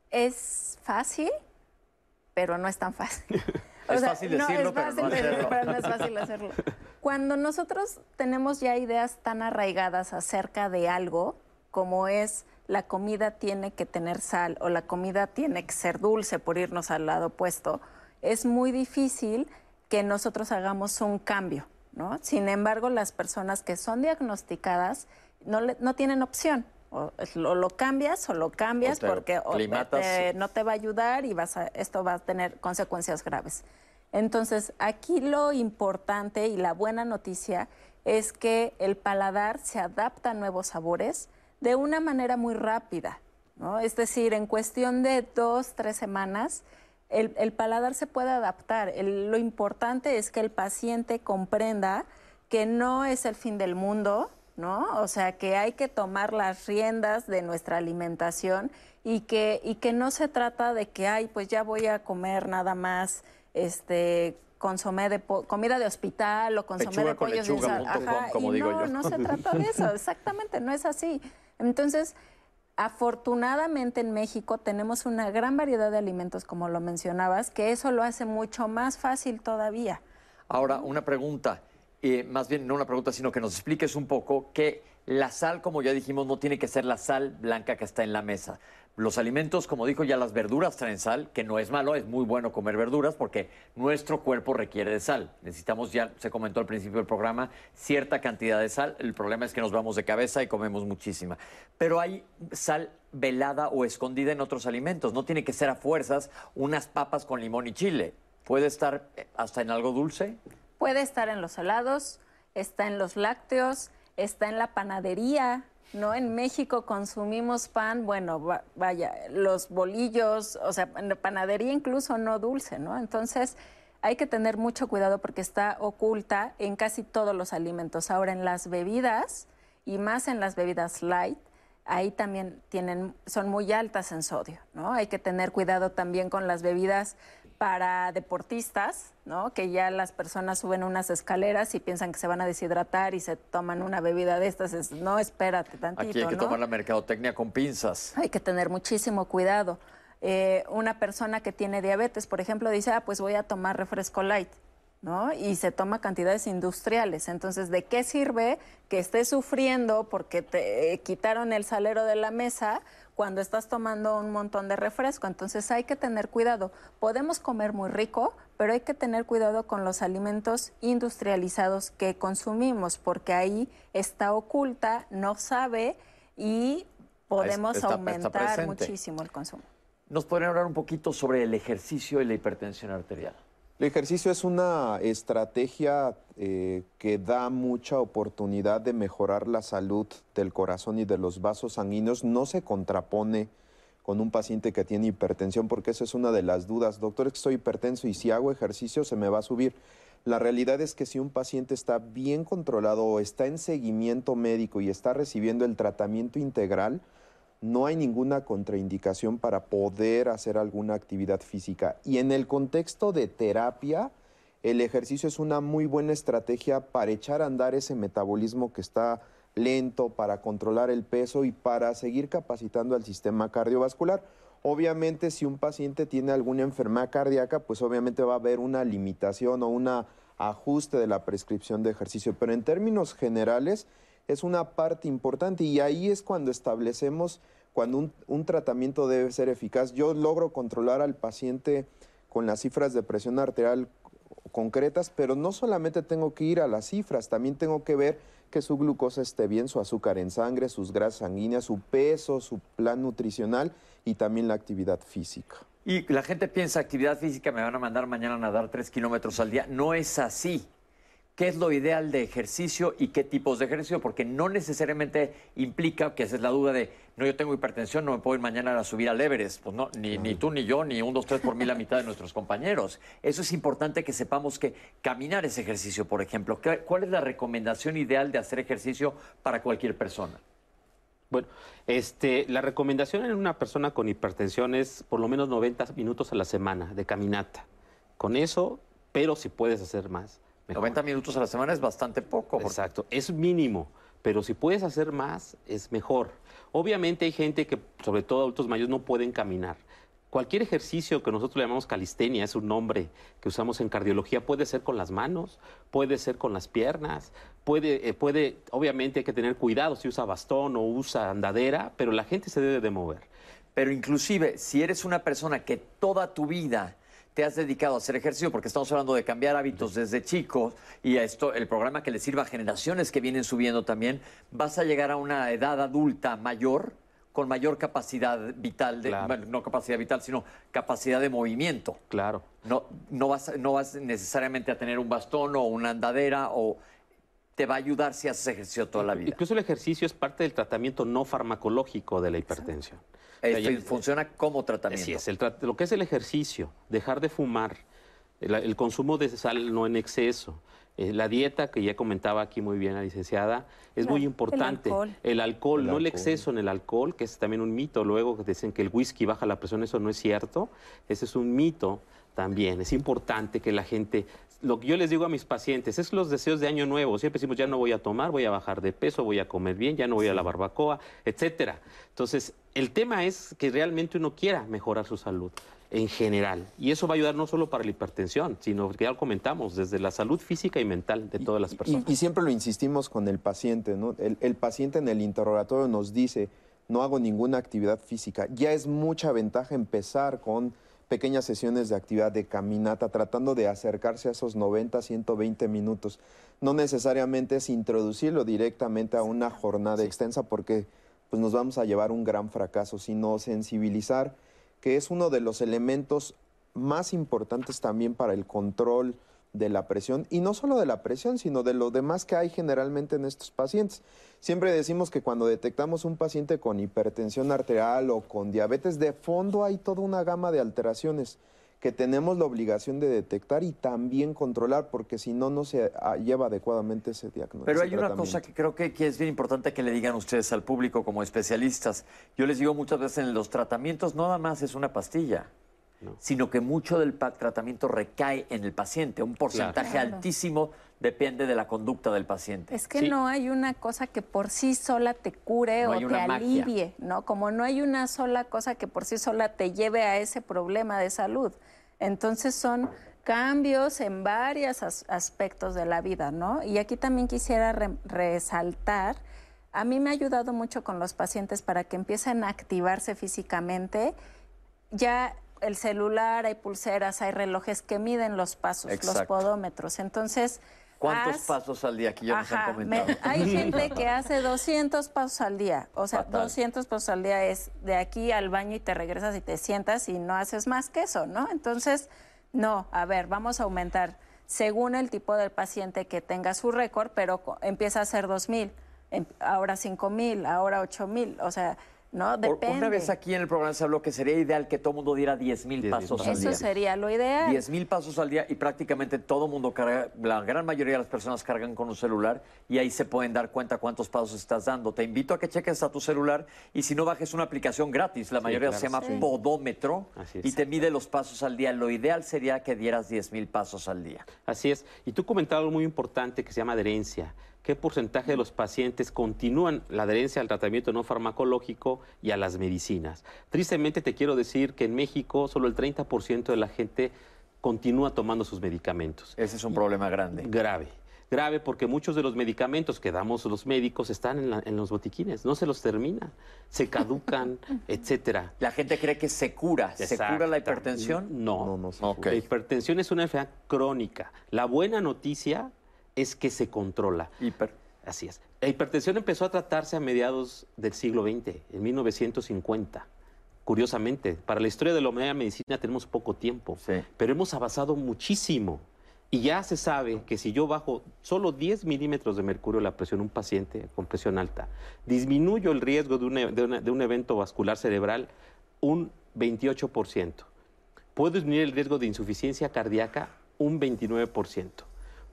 Es fácil, pero no es tan fácil. O Es sea, fácil no, decirlo, es pero no fácil, hacerlo. pero no es fácil hacerlo. Cuando nosotros tenemos ya ideas tan arraigadas acerca de algo, como es la comida tiene que tener sal o la comida tiene que ser dulce por irnos al lado opuesto, es muy difícil que nosotros hagamos un cambio. ¿No? Sin embargo, las personas que son diagnosticadas no, no tienen opción. O lo, cambias o lo cambias porque no te va a ayudar y vas a, esto va a tener consecuencias graves. Entonces, aquí lo importante y la buena noticia es que el paladar se adapta a nuevos sabores de una manera muy rápida. ¿no? Es decir, en cuestión de dos, tres semanas, el, paladar se puede adaptar. lo importante es que el paciente comprenda que no es el fin del mundo, ¿no? O sea, que hay que tomar las riendas de nuestra alimentación y que, y que no se trata de que, ay, pues ya voy a comer nada más, este consomé de comida de hospital o consomé de pollos de Ajá, como y no, no se trata de eso, exactamente, no es así. Entonces, afortunadamente en México tenemos una gran variedad de alimentos, como lo mencionabas, que eso lo hace mucho más fácil todavía. Ahora, una pregunta. Eh, más bien no una pregunta, sino que nos expliques un poco que la sal, como ya dijimos, no tiene que ser la sal blanca que está en la mesa. Los alimentos, como dijo ya, las verduras traen sal, que no es malo, es muy bueno comer verduras porque nuestro cuerpo requiere de sal. Necesitamos, ya se comentó al principio del programa, cierta cantidad de sal. El problema es que nos vamos de cabeza y comemos muchísima. Pero hay sal velada o escondida en otros alimentos. No tiene que ser a fuerzas unas papas con limón y chile. Puede estar eh, hasta en algo dulce. Puede estar en los helados, está en los lácteos, está en la panadería, ¿no? En México consumimos pan, bueno, vaya, los bolillos, o sea, en la panadería incluso no dulce, ¿no? Entonces hay que tener mucho cuidado porque está oculta en casi todos los alimentos. Ahora, en las bebidas, y más en las bebidas light, ahí también tienen, son muy altas en sodio, ¿no? Hay que tener cuidado también con las bebidas para deportistas, ¿no? Que ya las personas suben unas escaleras y piensan que se van a deshidratar y se toman una bebida de estas. no, espérate tantito. Aquí hay que tomar la mercadotecnia con pinzas. Hay que tener muchísimo cuidado. Eh, una persona que tiene diabetes, por ejemplo, dice, ah, pues voy a tomar refresco light. ¿no? Y se toma cantidades industriales. Entonces, ¿de qué sirve que estés sufriendo porque te quitaron el salero de la mesa cuando estás tomando un montón de refresco. Entonces hay que tener cuidado. Podemos comer muy rico, pero hay que tener cuidado con los alimentos industrializados que consumimos, porque ahí está oculta, no sabe y podemos aumentar muchísimo el consumo. ¿Nos podrían hablar un poquito sobre el ejercicio y la hipertensión arterial? El ejercicio es una estrategia eh, que da mucha oportunidad de mejorar la salud del corazón y de los vasos sanguíneos. No se contrapone con un paciente que tiene hipertensión, porque eso es una de las dudas. Doctor, es que estoy hipertenso y si hago ejercicio se me va a subir. La realidad es que si un paciente está bien controlado o está en seguimiento médico y está recibiendo el tratamiento integral, no hay ninguna contraindicación para poder hacer alguna actividad física. Y en el contexto de terapia, el ejercicio es una muy buena estrategia para echar a andar ese metabolismo que está lento, para controlar el peso y para seguir capacitando al sistema cardiovascular. Obviamente, si un paciente tiene alguna enfermedad cardíaca, pues obviamente va a haber una limitación o un ajuste de la prescripción de ejercicio. Pero en términos generales, es una parte importante y ahí es cuando establecemos cuando un, tratamiento debe ser eficaz. Yo logro controlar al paciente con las cifras de presión arterial concretas, pero no solamente tengo que ir a las cifras, también tengo que ver que su glucosa esté bien, su azúcar en sangre, sus grasas sanguíneas, su peso, su plan nutricional y también la actividad física. Y la gente piensa, actividad física, me van a mandar mañana a nadar tres kilómetros al día. No es así qué es lo ideal de ejercicio y qué tipos de ejercicio, porque no necesariamente implica, que esa es la duda de, no, yo tengo hipertensión, no me puedo ir mañana a subir al Everest. Pues no, ni, ni tú, ni yo, ni un, dos, tres por mil la mitad de nuestros compañeros. Eso es importante que sepamos que caminar es ejercicio, por ejemplo. ¿Cuál es la recomendación ideal de hacer ejercicio para cualquier persona? Bueno, este, la recomendación en una persona con hipertensión es por lo menos 90 minutos a la semana de caminata. Con eso, pero si puedes hacer más. 90 minutos a la semana es bastante poco. Exacto, es mínimo, pero si puedes hacer más, es mejor. Obviamente hay gente que, sobre todo adultos mayores, no pueden caminar. Cualquier ejercicio que nosotros le llamamos calistenia, es un nombre que usamos en cardiología, puede ser con las manos, puede ser con las piernas, puede, eh, puede, obviamente hay que tener cuidado si usa bastón o usa andadera, pero la gente se debe de mover. Pero inclusive, si eres una persona que toda tu vida te has dedicado a hacer ejercicio, porque estamos hablando de cambiar hábitos desde chicos y a esto, el programa que le sirva a generaciones que vienen subiendo también, vas a llegar a una edad adulta mayor con mayor capacidad vital, de, bueno, no capacidad vital, sino capacidad de movimiento. Claro. No, no, vas, no vas necesariamente a tener un bastón o una andadera o te va a ayudar si haces ejercicio toda la vida. Incluso el ejercicio es parte del tratamiento no farmacológico de la hipertensión. Esto funciona como tratamiento. Sí, es, el lo que es el ejercicio, dejar de fumar, el, consumo de sal no en exceso, eh, la dieta, que ya comentaba aquí muy bien la licenciada, es muy importante. El alcohol, no el exceso en el alcohol, que es también un mito. Luego que dicen que el whisky baja la presión, eso no es cierto. Ese es un mito también. Es importante que la gente lo que yo les digo a mis pacientes es los deseos de año nuevo. Siempre decimos, ya no voy a tomar, voy a bajar de peso, voy a comer bien, ya no voy a la barbacoa, etcétera. Entonces, el tema es que realmente uno quiera mejorar su salud en general. Y eso va a ayudar no solo para la hipertensión, sino que ya lo comentamos, desde la salud física y mental de todas las personas. Y, siempre lo insistimos con el paciente, ¿no? el paciente en el interrogatorio nos dice, no hago ninguna actividad física. Ya es mucha ventaja empezar con pequeñas sesiones de actividad de caminata, tratando de acercarse a esos 90, 120 minutos. No necesariamente es introducirlo directamente a una jornada extensa porque pues, nos vamos a llevar un gran fracaso, sino sensibilizar, que es uno de los elementos más importantes también para el control de la presión, y no solo de la presión, sino de lo demás que hay generalmente en estos pacientes. Siempre decimos que cuando detectamos un paciente con hipertensión arterial o con diabetes, de fondo hay toda una gama de alteraciones que tenemos la obligación de detectar y también controlar, porque si no, no se lleva adecuadamente ese diagnóstico. Pero hay una cosa que creo que, que, es bien importante que le digan ustedes al público como especialistas. Yo les digo muchas veces en los tratamientos, no nada más es una pastilla sino que mucho del tratamiento recae en el paciente. Un porcentaje altísimo depende de la conducta del paciente. Es que no hay una cosa que por sí sola te cure o te alivie, ¿no? Como no hay una sola cosa que por sí sola te lleve a ese problema de salud. Entonces son cambios en varios aspectos de la vida, ¿no? Y aquí también quisiera resaltar, a mí me ha ayudado mucho con los pacientes para que empiecen a activarse físicamente. Ya el celular, hay pulseras, hay relojes que miden los pasos, los podómetros. Entonces, ¿Cuántos pasos al día? Que ya nos han comentado. hay gente que hace 200 pasos al día. O sea, 200 pasos al día es de aquí al baño y te regresas y te sientas y no haces más que eso, ¿no? Entonces, no, a ver, vamos a aumentar según el tipo del paciente que tenga su récord, pero empieza a ser 2.000, em, ahora 5.000, ahora 8.000. O sea, ¿no? Depende. Una vez aquí en el programa se habló que sería ideal que todo el mundo diera 10 mil pasos al día. Eso sería lo ideal. 10 mil pasos al día y prácticamente todo el mundo carga, la gran mayoría de las personas cargan con un celular y ahí se pueden dar cuenta cuántos pasos estás dando. Te invito a que cheques a tu celular y si no bajes una aplicación gratis, la mayoría se llama Podómetro y te mide los pasos al día. Lo ideal sería que dieras 10 mil pasos al día. Así es. Y tú comentabas algo muy importante que se llama adherencia qué porcentaje de los pacientes continúan la adherencia al tratamiento no farmacológico y a las medicinas. Tristemente te quiero decir que en México solo el 30% de la gente continúa tomando sus medicamentos. Ese es un problema grande. Grave. Grave porque muchos de los medicamentos que damos los médicos están en, los botiquines, no se los termina, se caducan, etcétera. La gente cree que se cura, ¿se cura la hipertensión? No, no, no La hipertensión es una enfermedad crónica. La buena noticia es que se controla. Hiper. Así es. La hipertensión empezó a tratarse a mediados del siglo XX, en 1950. Curiosamente, para la historia de la humanidad medicina tenemos poco tiempo, pero hemos avanzado muchísimo. Y ya se sabe que si yo bajo solo 10 milímetros de mercurio la presión en un paciente con presión alta, disminuyo el riesgo de e, de un evento vascular cerebral un 28%. Puedo disminuir el riesgo de insuficiencia cardíaca un 29%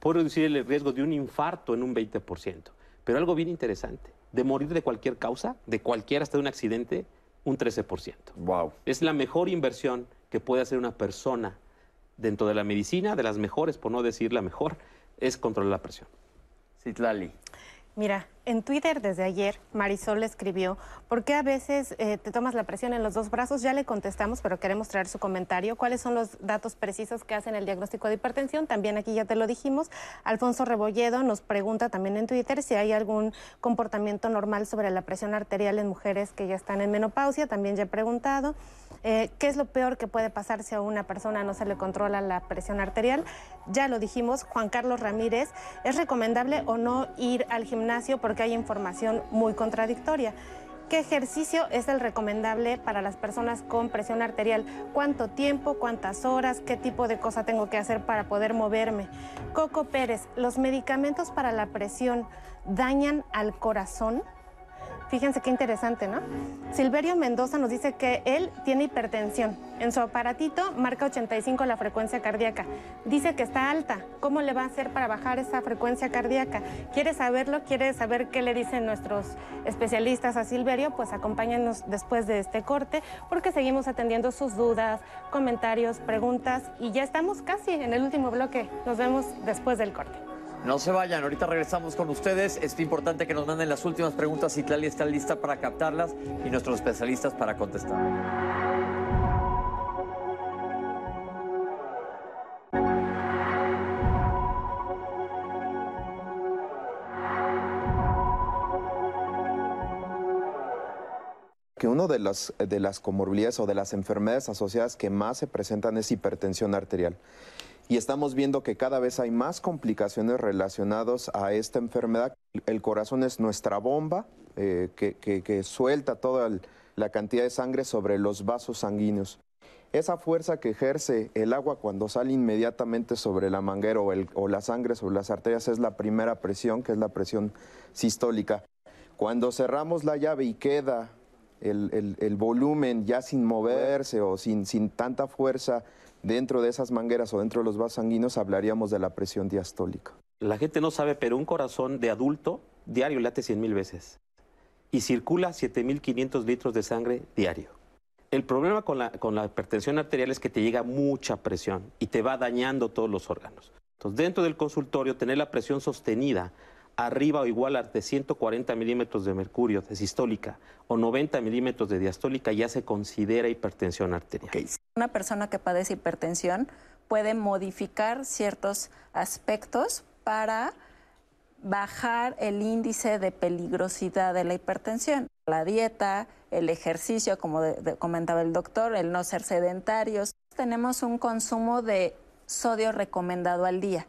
puede reducir el riesgo de un infarto en un 20%. Pero algo bien interesante, de morir de cualquier causa, de cualquier hasta de un accidente, un 13%. Wow. Es la mejor inversión que puede hacer una persona dentro de la medicina, de las mejores, por no decir la mejor, es controlar la presión. Citlali. Mira, en Twitter desde ayer, Marisol escribió, ¿por qué a veces eh, te tomas la presión en los dos brazos? Ya le contestamos, pero queremos traer su comentario. ¿Cuáles son los datos precisos que hacen el diagnóstico de hipertensión? También aquí ya te lo dijimos. Alfonso Rebolledo nos pregunta también en Twitter si hay algún comportamiento normal sobre la presión arterial en mujeres que ya están en menopausia. También ya he preguntado. Eh, ¿Qué es lo peor que puede pasar si a una persona no se le controla la presión arterial? Ya lo dijimos, Juan Carlos Ramírez, ¿es recomendable o no ir al gimnasio porque hay información muy contradictoria? ¿Qué ejercicio es el recomendable para las personas con presión arterial? ¿Cuánto tiempo, cuántas horas, qué tipo de cosa tengo que hacer para poder moverme? Coco Pérez, ¿los medicamentos para la presión dañan al corazón? Fíjense qué interesante, ¿no? Silverio Mendoza nos dice que él tiene hipertensión. En su aparatito marca 85 la frecuencia cardíaca. Dice que está alta. ¿Cómo le va a hacer para bajar esa frecuencia cardíaca? ¿Quiere saberlo? ¿Quiere saber qué le dicen nuestros especialistas a Silverio? Pues acompáñenos después de este corte porque seguimos atendiendo sus dudas, comentarios, preguntas y ya estamos casi en el último bloque. Nos vemos después del corte. No se vayan, ahorita regresamos con ustedes. Es importante que nos manden las últimas preguntas. Italia está lista para captarlas y nuestros especialistas para contestar. que una de las, de las comorbilidades o de las enfermedades asociadas que más se presentan es hipertensión arterial y estamos viendo que cada vez hay más complicaciones relacionadas a esta enfermedad. El corazón es nuestra bomba eh, que, suelta toda la cantidad de sangre sobre los vasos sanguíneos. Esa fuerza que ejerce el agua cuando sale inmediatamente sobre la manguera o, la sangre sobre las arterias es la primera presión, que es la presión sistólica. Cuando cerramos la llave y queda el, volumen ya sin moverse o sin, sin tanta fuerza dentro de esas mangueras o dentro de los vasos sanguíneos, hablaríamos de la presión diastólica. La gente no sabe, pero un corazón de adulto diario late 100 mil veces y circula 7.500 litros de sangre diario. El problema con la, con la hipertensión arterial es que te llega mucha presión y te va dañando todos los órganos. Entonces, dentro del consultorio, tener la presión sostenida arriba o igual a de 140 milímetros de mercurio de sistólica o 90 milímetros de diastólica ya se considera hipertensión arterial. Una persona que padece hipertensión puede modificar ciertos aspectos para bajar el índice de peligrosidad de la hipertensión. La dieta, el ejercicio, como comentaba el doctor, el no ser sedentarios. Tenemos un consumo de sodio recomendado al día.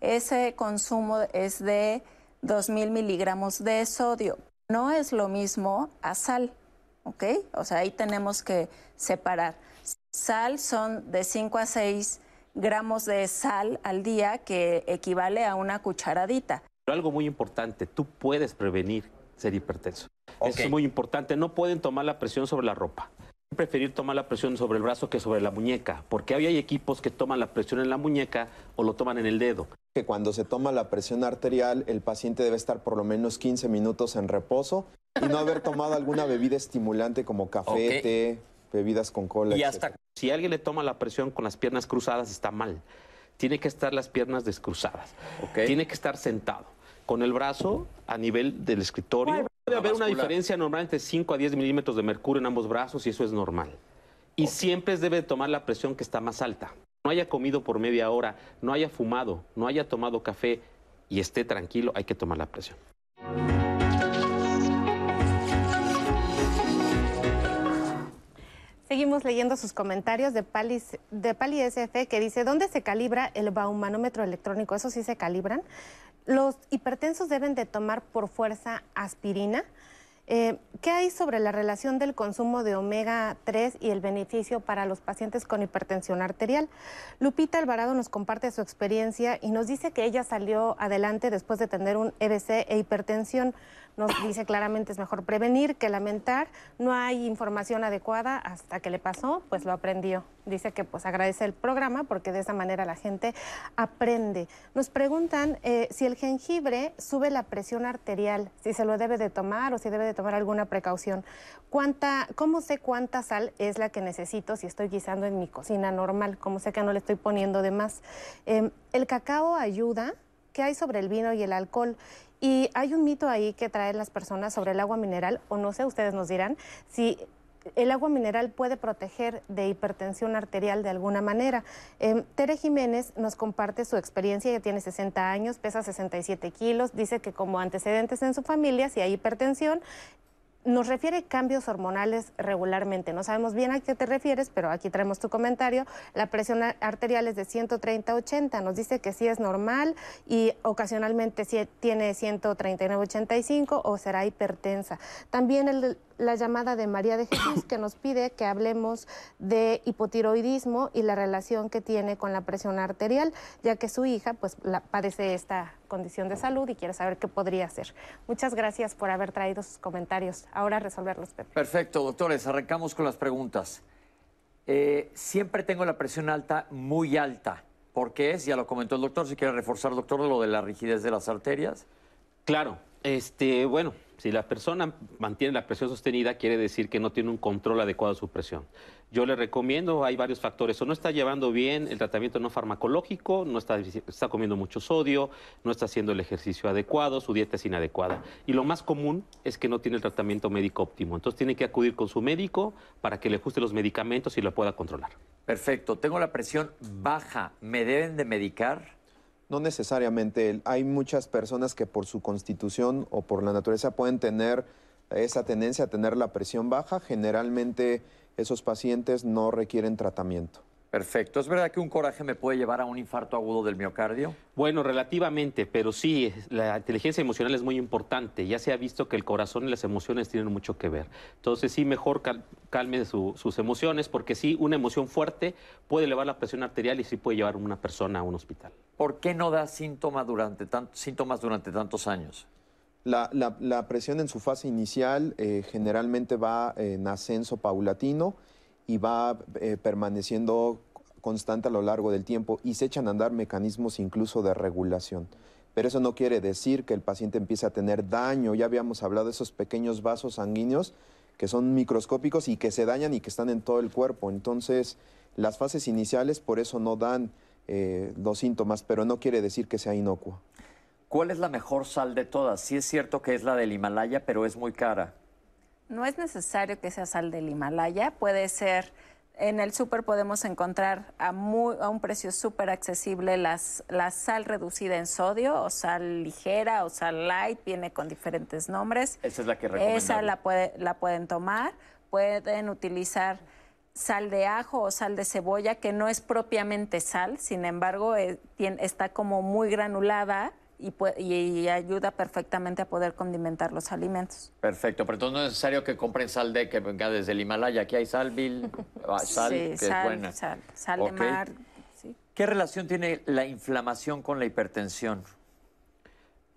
Ese consumo es de 2.000 miligramos de sodio. No es lo mismo a sal, ¿ok? O sea, ahí tenemos que separar. Sal son de 5 a 6 gramos de sal al día, que equivale a una cucharadita. Pero algo muy importante, tú puedes prevenir ser hipertenso. Eso es muy importante. No pueden tomar la presión sobre la ropa preferir tomar la presión sobre el brazo que sobre la muñeca, porque hoy hay equipos que toman la presión en la muñeca o lo toman en el dedo. Que cuando se toma la presión arterial, el paciente debe estar por lo menos 15 minutos en reposo y no haber tomado alguna bebida estimulante como café, té, bebidas con cola. Y hasta si alguien le toma la presión con las piernas cruzadas está mal. Tiene que estar las piernas descruzadas. Tiene que estar sentado con el brazo a nivel del escritorio. Puede haber una diferencia normal entre 5 a 10 milímetros de mercurio en ambos brazos y eso es normal. Y siempre debe tomar la presión que está más alta. No haya comido por media hora, no haya fumado, no haya tomado café y esté tranquilo, hay que tomar la presión. Seguimos leyendo sus comentarios de Pali, de Pali SF que dice, ¿dónde se calibra el baumanómetro electrónico? ¿Eso sí se calibran? Los hipertensos deben de tomar por fuerza aspirina. Eh, ¿Qué hay sobre la relación del consumo de omega 3 y el beneficio para los pacientes con hipertensión arterial? Lupita Alvarado nos comparte su experiencia y nos dice que ella salió adelante después de tener un EBC e hipertensión nos dice claramente es mejor prevenir que lamentar. No hay información adecuada hasta que le pasó, pues lo aprendió. Dice que pues agradece el programa porque de esa manera la gente aprende. Nos preguntan eh, si el jengibre sube la presión arterial, si se lo debe de tomar o si debe de tomar alguna precaución. ¿Cuánta, ¿Cómo sé cuánta sal es la que necesito si estoy guisando en mi cocina normal? ¿Cómo sé que no le estoy poniendo de más? Em, ¿El cacao ayuda? ¿Qué hay sobre el vino y el alcohol? Y hay un mito ahí que traen las personas sobre el agua mineral, o no sé, ustedes nos dirán, si el agua mineral puede proteger de hipertensión arterial de alguna manera. Eh, Tere Jiménez nos comparte su experiencia, ella tiene 60 años, pesa 67 kilos, dice que como antecedentes en su familia, si hay hipertensión, nos refiere cambios hormonales regularmente. No sabemos bien a qué te refieres, pero aquí traemos tu comentario. La presión arterial es de 130-80. Nos dice que sí es normal y ocasionalmente sí tiene 139-85 o será hipertensa. También el, la llamada de María de Jesús que nos pide que hablemos de hipotiroidismo y la relación que tiene con la presión arterial, ya que su hija pues padece esta condición de salud y quiere saber qué podría hacer. Muchas gracias por haber traído sus comentarios. Ahora resolverlos, Pepe. Perfecto, doctores, arrancamos con las preguntas. Eh, siempre tengo la presión alta, muy alta. ¿Por qué es? Ya lo comentó el doctor, si quiere reforzar, doctor, lo de la rigidez de las arterias. Claro, este, bueno, si la persona mantiene la presión sostenida, quiere decir que no tiene un control adecuado de su presión. Yo le recomiendo, hay varios factores, o no está llevando bien el tratamiento no farmacológico, no está, está comiendo mucho sodio, no está haciendo el ejercicio adecuado, su dieta es inadecuada. Y lo más común es que no tiene el tratamiento médico óptimo. Entonces tiene que acudir con su médico para que le ajuste los medicamentos y lo pueda controlar. Perfecto, tengo la presión baja, ¿me deben de medicar? No necesariamente. Hay muchas personas que por su constitución o por la naturaleza pueden tener esa tendencia a tener la presión baja. Generalmente esos pacientes no requieren tratamiento. Perfecto. ¿Es verdad que un coraje me puede llevar a un infarto agudo del miocardio? Bueno, relativamente, pero sí, la inteligencia emocional es muy importante. Ya se ha visto que el corazón y las emociones tienen mucho que ver. Entonces, sí, mejor calme sus emociones, porque sí, una emoción fuerte puede elevar la presión arterial y sí puede llevar a una persona a un hospital. ¿Por qué no da síntomas durante, síntomas durante tantos años? La, presión en su fase inicial eh, generalmente va en ascenso paulatino y va eh, permaneciendo constante a lo largo del tiempo y se echan a andar mecanismos incluso de regulación. Pero eso no quiere decir que el paciente empiece a tener daño. Ya habíamos hablado de esos pequeños vasos sanguíneos que son microscópicos y que se dañan y que están en todo el cuerpo. Entonces, las fases iniciales por eso no dan eh, los síntomas, pero no quiere decir que sea inocuo. ¿Cuál es la mejor sal de todas? Sí es cierto que es la del Himalaya, pero es muy cara. No es necesario que sea sal del Himalaya, puede ser, en el súper podemos encontrar a, un precio súper accesible las, la sal reducida en sodio o sal ligera o sal light, viene con diferentes nombres. Esa es la que recomendamos. Esa la, puede, la pueden tomar, pueden utilizar sal de ajo o sal de cebolla, que no es propiamente sal, sin embargo, eh, está como muy granulada y, ayuda perfectamente a poder condimentar los alimentos. Perfecto, pero entonces no es necesario que compren sal de que venga desde el Himalaya. Aquí hay sal, Bill, sal, que es buena. Sal, sal de mar. ¿Qué relación tiene la inflamación con la hipertensión?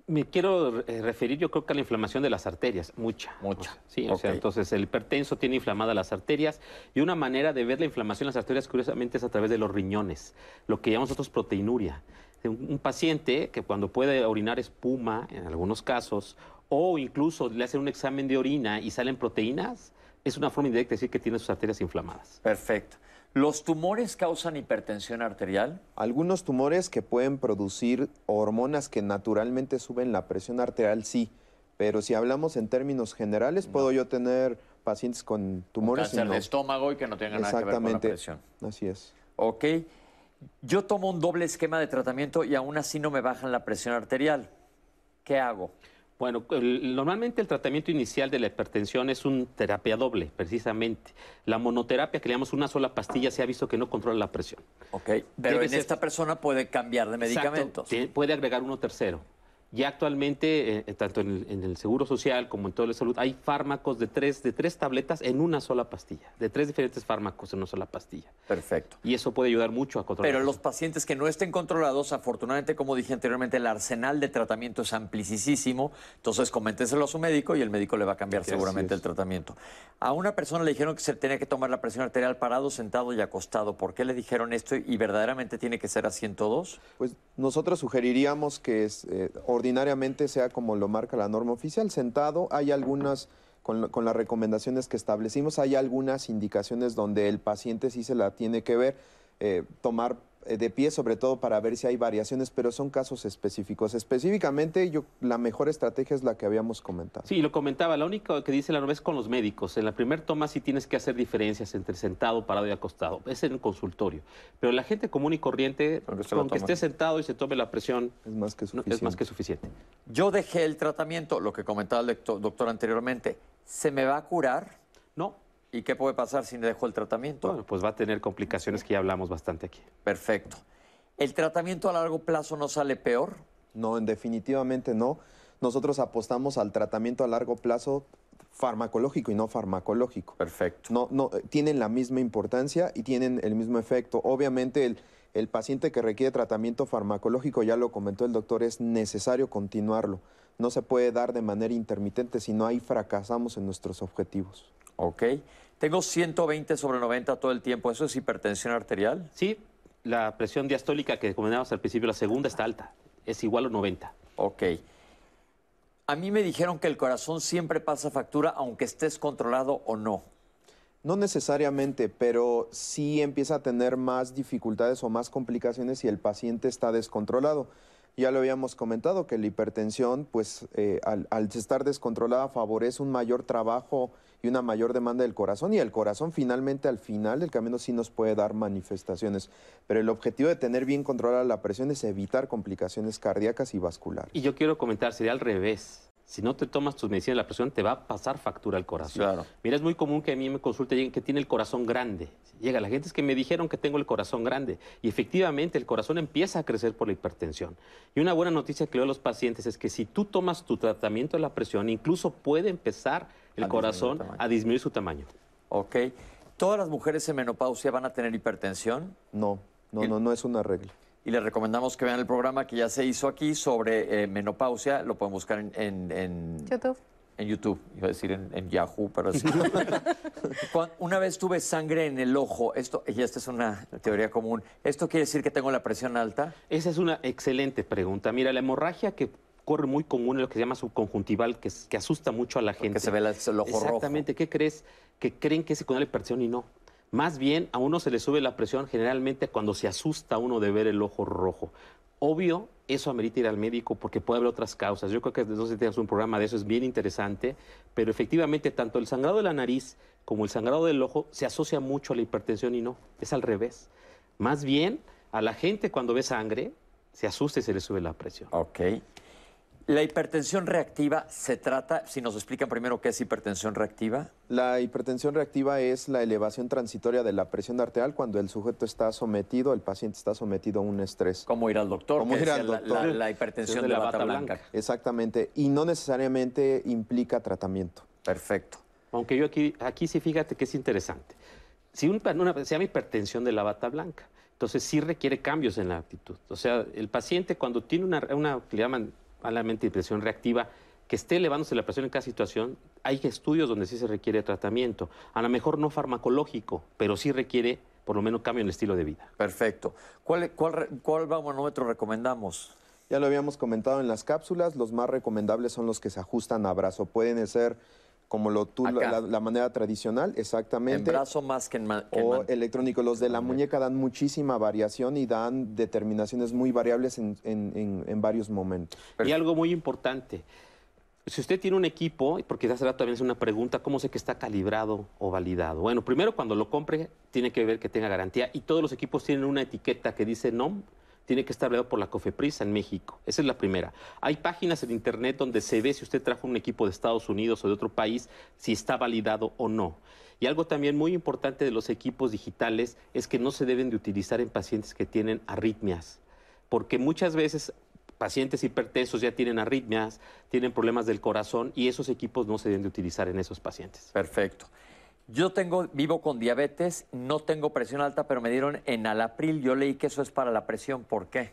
Me quiero eh, referir, yo creo que a la inflamación de las arterias, mucha. Mucha. sí, o sea, entonces el hipertenso tiene inflamadas las arterias y una manera de ver la inflamación en las arterias, curiosamente, es a través de los riñones, lo que llamamos nosotros proteinuria un, paciente que cuando puede orinar espuma, en algunos casos, o incluso le hacen un examen de orina y salen proteínas, es una forma indirecta de decir que tiene sus arterias inflamadas. Perfecto. ¿Los tumores causan hipertensión arterial? Algunos tumores que pueden producir hormonas que naturalmente suben la presión arterial, sí. Pero si hablamos en términos generales, puedo yo tener pacientes con tumores. Un cáncer de estómago y que no tengan nada que ver con la presión. Así es. Ok. Yo tomo un doble esquema de tratamiento y aún así no me bajan la presión arterial. ¿Qué hago? Bueno, normalmente el tratamiento inicial de la hipertensión es un terapia doble, precisamente. La monoterapia, que le llamamos una sola pastilla, se ha visto que no controla la presión. Ok, pero en esta persona puede cambiar de medicamentos. puede agregar uno tercero. Ya actualmente, eh, eh, tanto en el, Seguro Social como en toda la salud, hay fármacos de tres, de tres tabletas en una sola pastilla, de tres diferentes fármacos en una sola pastilla. Perfecto. Y eso puede ayudar mucho a controlar. Pero los pacientes que no estén controlados, afortunadamente, como dije anteriormente, el arsenal de tratamiento es amplísimo. Entonces, coménteselo a su médico y el médico le va a cambiar seguramente el tratamiento. A una persona le dijeron que se tenía que tomar la presión arterial parado, sentado y acostado. ¿Por qué le dijeron esto y verdaderamente tiene que ser así en todos? Pues nosotros sugeriríamos que es, eh, ordinariamente sea como lo marca la norma oficial, sentado. Hay algunas, con, las recomendaciones que establecimos, hay algunas indicaciones donde el paciente sí se la tiene que ver, eh, tomar de pie, sobre todo para ver si hay variaciones, pero son casos específicos. Específicamente, yo la mejor estrategia es la que habíamos comentado. Sí, lo comentaba. La única que dice la norma es con los médicos. En la primer toma sí tienes que hacer diferencias entre sentado, parado y acostado. Es en el consultorio. Pero la gente común y corriente, aunque esté sentado y se tome la presión, es más que suficiente. es más que suficiente. Yo dejé el tratamiento, lo que comentaba el doctor anteriormente. ¿Se me va a curar? No. ¿Y qué puede pasar si dejo el tratamiento? Bueno, pues va a tener complicaciones que ya hablamos bastante aquí. Perfecto. ¿El tratamiento a largo plazo no sale peor? No, definitivamente no. Nosotros apostamos al tratamiento a largo plazo farmacológico y no farmacológico. Perfecto. No, no, tienen la misma importancia y tienen el mismo efecto. Obviamente el, el paciente que requiere tratamiento farmacológico, ya lo comentó el doctor, es necesario continuarlo. No se puede dar de manera intermitente, si no ahí fracasamos en nuestros objetivos. Ok. Tengo 120 sobre 90 todo el tiempo. ¿Eso es hipertensión arterial? Sí. La presión diastólica que comentábamos al principio, la segunda está alta. Es igual a 90. Ok. A mí me dijeron que el corazón siempre pasa factura aunque estés controlado o no. No necesariamente, pero sí empieza a tener más dificultades o más complicaciones si el paciente está descontrolado. Ya lo habíamos comentado que la hipertensión, pues eh, al, estar descontrolada, favorece un mayor trabajo y una mayor demanda del corazón y el corazón finalmente al final del camino sí nos puede dar manifestaciones. Pero el objetivo de tener bien controlada la presión es evitar complicaciones cardíacas y vasculares. Y yo quiero comentar, sería al revés si no te tomas tus medicinas de la presión, te va a pasar factura al corazón. Mira, es muy común que a mí me consulte alguien que tiene el corazón grande. Llega la gente es que me dijeron que tengo el corazón grande. Y efectivamente, el corazón empieza a crecer por la hipertensión. Y una buena noticia que le doy a los pacientes es que si tú tomas tu tratamiento de la presión, incluso puede empezar el corazón a disminuir su tamaño. Ok. ¿Todas las mujeres en menopausia van a tener hipertensión? No, no, no, no es una regla y les recomendamos que vean el programa que ya se hizo aquí sobre eh, menopausia. Lo pueden buscar en, YouTube. En YouTube, iba a decir en, Yahoo, pero sí. una vez tuve sangre en el ojo, esto, y esta es una teoría común, ¿esto quiere decir que tengo la presión alta? Esa es una excelente pregunta. Mira, la hemorragia que corre muy común en lo que se llama subconjuntival, que, que asusta mucho a la gente. Que se ve el ojo rojo. Exactamente, ¿qué crees? Que creen que es con la hipertensión y no. Más bien, a uno se le sube la presión generalmente cuando se asusta uno de ver el ojo rojo. Obvio, eso amerita ir al médico porque puede haber otras causas. Yo creo que entonces tengas un programa de eso, es bien interesante, pero efectivamente tanto el sangrado de la nariz como el sangrado del ojo se asocia mucho a la hipertensión y no, es al revés. Más bien, a la gente cuando ve sangre se asusta y se le sube la presión. Ok. La hipertensión reactiva se trata, si nos explican primero qué es hipertensión reactiva. La hipertensión reactiva es la elevación transitoria de la presión arterial cuando el sujeto está sometido, el paciente está sometido a un estrés. Como ir al doctor. Como ir al doctor. La, hipertensión de, la, bata, blanca. Exactamente. Y no necesariamente implica tratamiento. Perfecto. Aunque yo aquí, aquí sí fíjate que es interesante. Si una, se llama hipertensión de la bata blanca, entonces sí requiere cambios en la actitud. O sea, el paciente cuando tiene una, una le llaman malamente presión reactiva, que esté elevándose la presión en cada situación, hay estudios donde sí se requiere tratamiento. A lo mejor no farmacológico, pero sí requiere por lo menos cambio en el estilo de vida. Perfecto. ¿Cuál, cuál, cuál manómetro recomendamos? Ya lo habíamos comentado en las cápsulas, los más recomendables son los que se ajustan a brazo. Pueden ser como lo tú, la, manera tradicional, exactamente. En brazo más que en, O electrónico. Los de la muñeca dan muchísima variación y dan determinaciones muy variables en, varios momentos. Y algo muy importante. Si usted tiene un equipo, porque hace rato también es una pregunta, ¿cómo sé que está calibrado o validado? Bueno, primero cuando lo compre, tiene que ver que tenga garantía y todos los equipos tienen una etiqueta que dice NOM tiene que estar validado por la COFEPRIS en México. Esa es la primera. Hay páginas en Internet donde se ve si usted trajo un equipo de Estados Unidos o de otro país, si está validado o no. Y algo también muy importante de los equipos digitales es que no se deben de utilizar en pacientes que tienen arritmias, porque muchas veces pacientes hipertensos ya tienen arritmias, tienen problemas del corazón y esos equipos no se deben de utilizar en esos pacientes. Perfecto. Yo tengo, vivo con diabetes, no tengo presión alta, pero me dieron enalapril. Yo leí que eso es para la presión. ¿Por qué?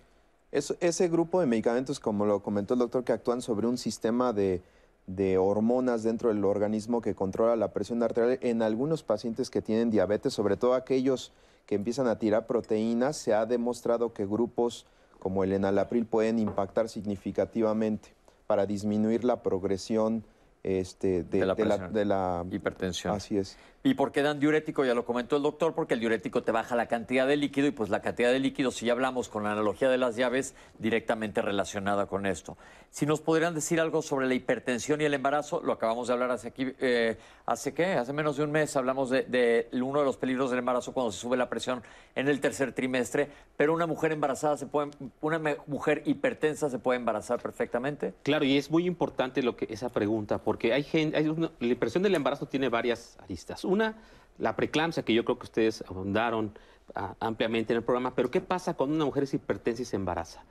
ese grupo de medicamentos, como lo comentó el doctor, que actúan sobre un sistema de, de hormonas dentro del organismo que controla la presión arterial en algunos pacientes que tienen diabetes, sobre todo aquellos que empiezan a tirar proteínas, se ha demostrado que grupos como el enalapril pueden impactar significativamente para disminuir la progresión este, de, De la de la, de la- Hipertensión. Así es. ¿Y por qué dan diurético? Ya lo comentó el doctor, porque el diurético te baja la cantidad de líquido y pues la cantidad de líquido, si ya hablamos con la analogía de las llaves, directamente relacionada con esto. Si nos podrían decir algo sobre la hipertensión y el embarazo, lo acabamos de hablar hace aquí, eh, ¿hace qué? Hace menos de un mes hablamos de, uno de los peligros del embarazo cuando se sube la presión en el tercer trimestre, pero una mujer embarazada se puede, una mujer hipertensa se puede embarazar perfectamente. Claro, y es muy importante lo que esa pregunta, porque hay gente, hay una- la impresión del embarazo tiene varias aristas. Una, la preeclampsia, que yo creo que ustedes abundaron ah, ampliamente en el programa, pero ¿qué pasa cuando una mujer es hipertensa y se embaraza?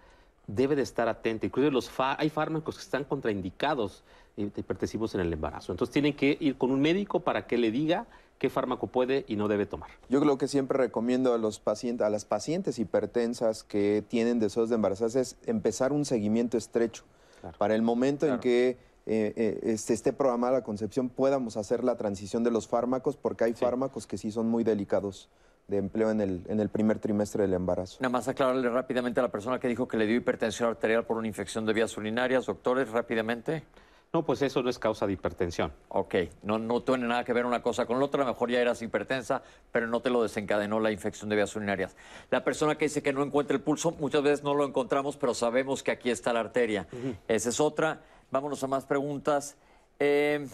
Debe de estar atenta. Incluso los fa- hay fármacos que están contraindicados eh, hipertensivos en el embarazo. Entonces tienen que ir con un médico para que le diga qué fármaco puede y no debe tomar. Yo creo que siempre recomiendo a los pacientes, a las pacientes hipertensas que tienen deseos de embarazarse es empezar un seguimiento estrecho. Para el momento en que eh, eh, este, esté programada la concepción, podamos hacer la transición de los fármacos, porque hay fármacos que sí son muy delicados de empleo en el, en el primer trimestre del embarazo. Nada más aclararle rápidamente a la persona que dijo que le dio hipertensión arterial por una infección de vías urinarias, doctores, rápidamente. No, pues eso no es causa de hipertensión. Ok, no, no tiene nada que ver una cosa con la otra, a lo mejor ya eras hipertensa, pero no te lo desencadenó la infección de vías urinarias. La persona que dice que no encuentra el pulso, muchas veces no lo encontramos, pero sabemos que aquí está la arteria. Esa es otra. Vámonos a más preguntas. Eh,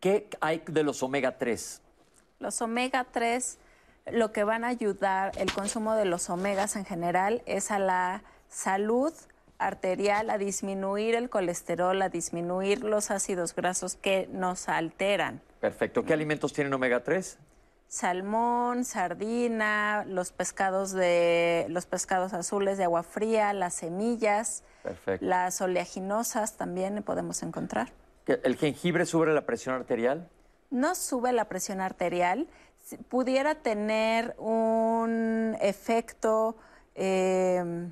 ¿Qué hay de los omega 3? Los omega 3 lo que van a ayudar, el consumo de los omegas en general, es a la salud arterial, a disminuir el colesterol, a disminuir los ácidos grasos que nos alteran. Perfecto. ¿Qué alimentos tienen omega 3? Salmón, sardina, los pescados de los pescados azules de agua fría, las semillas, Perfecto. las oleaginosas también podemos encontrar. ¿Que ¿El jengibre sube la presión arterial? no sube la presión arterial, pudiera tener un efecto eh,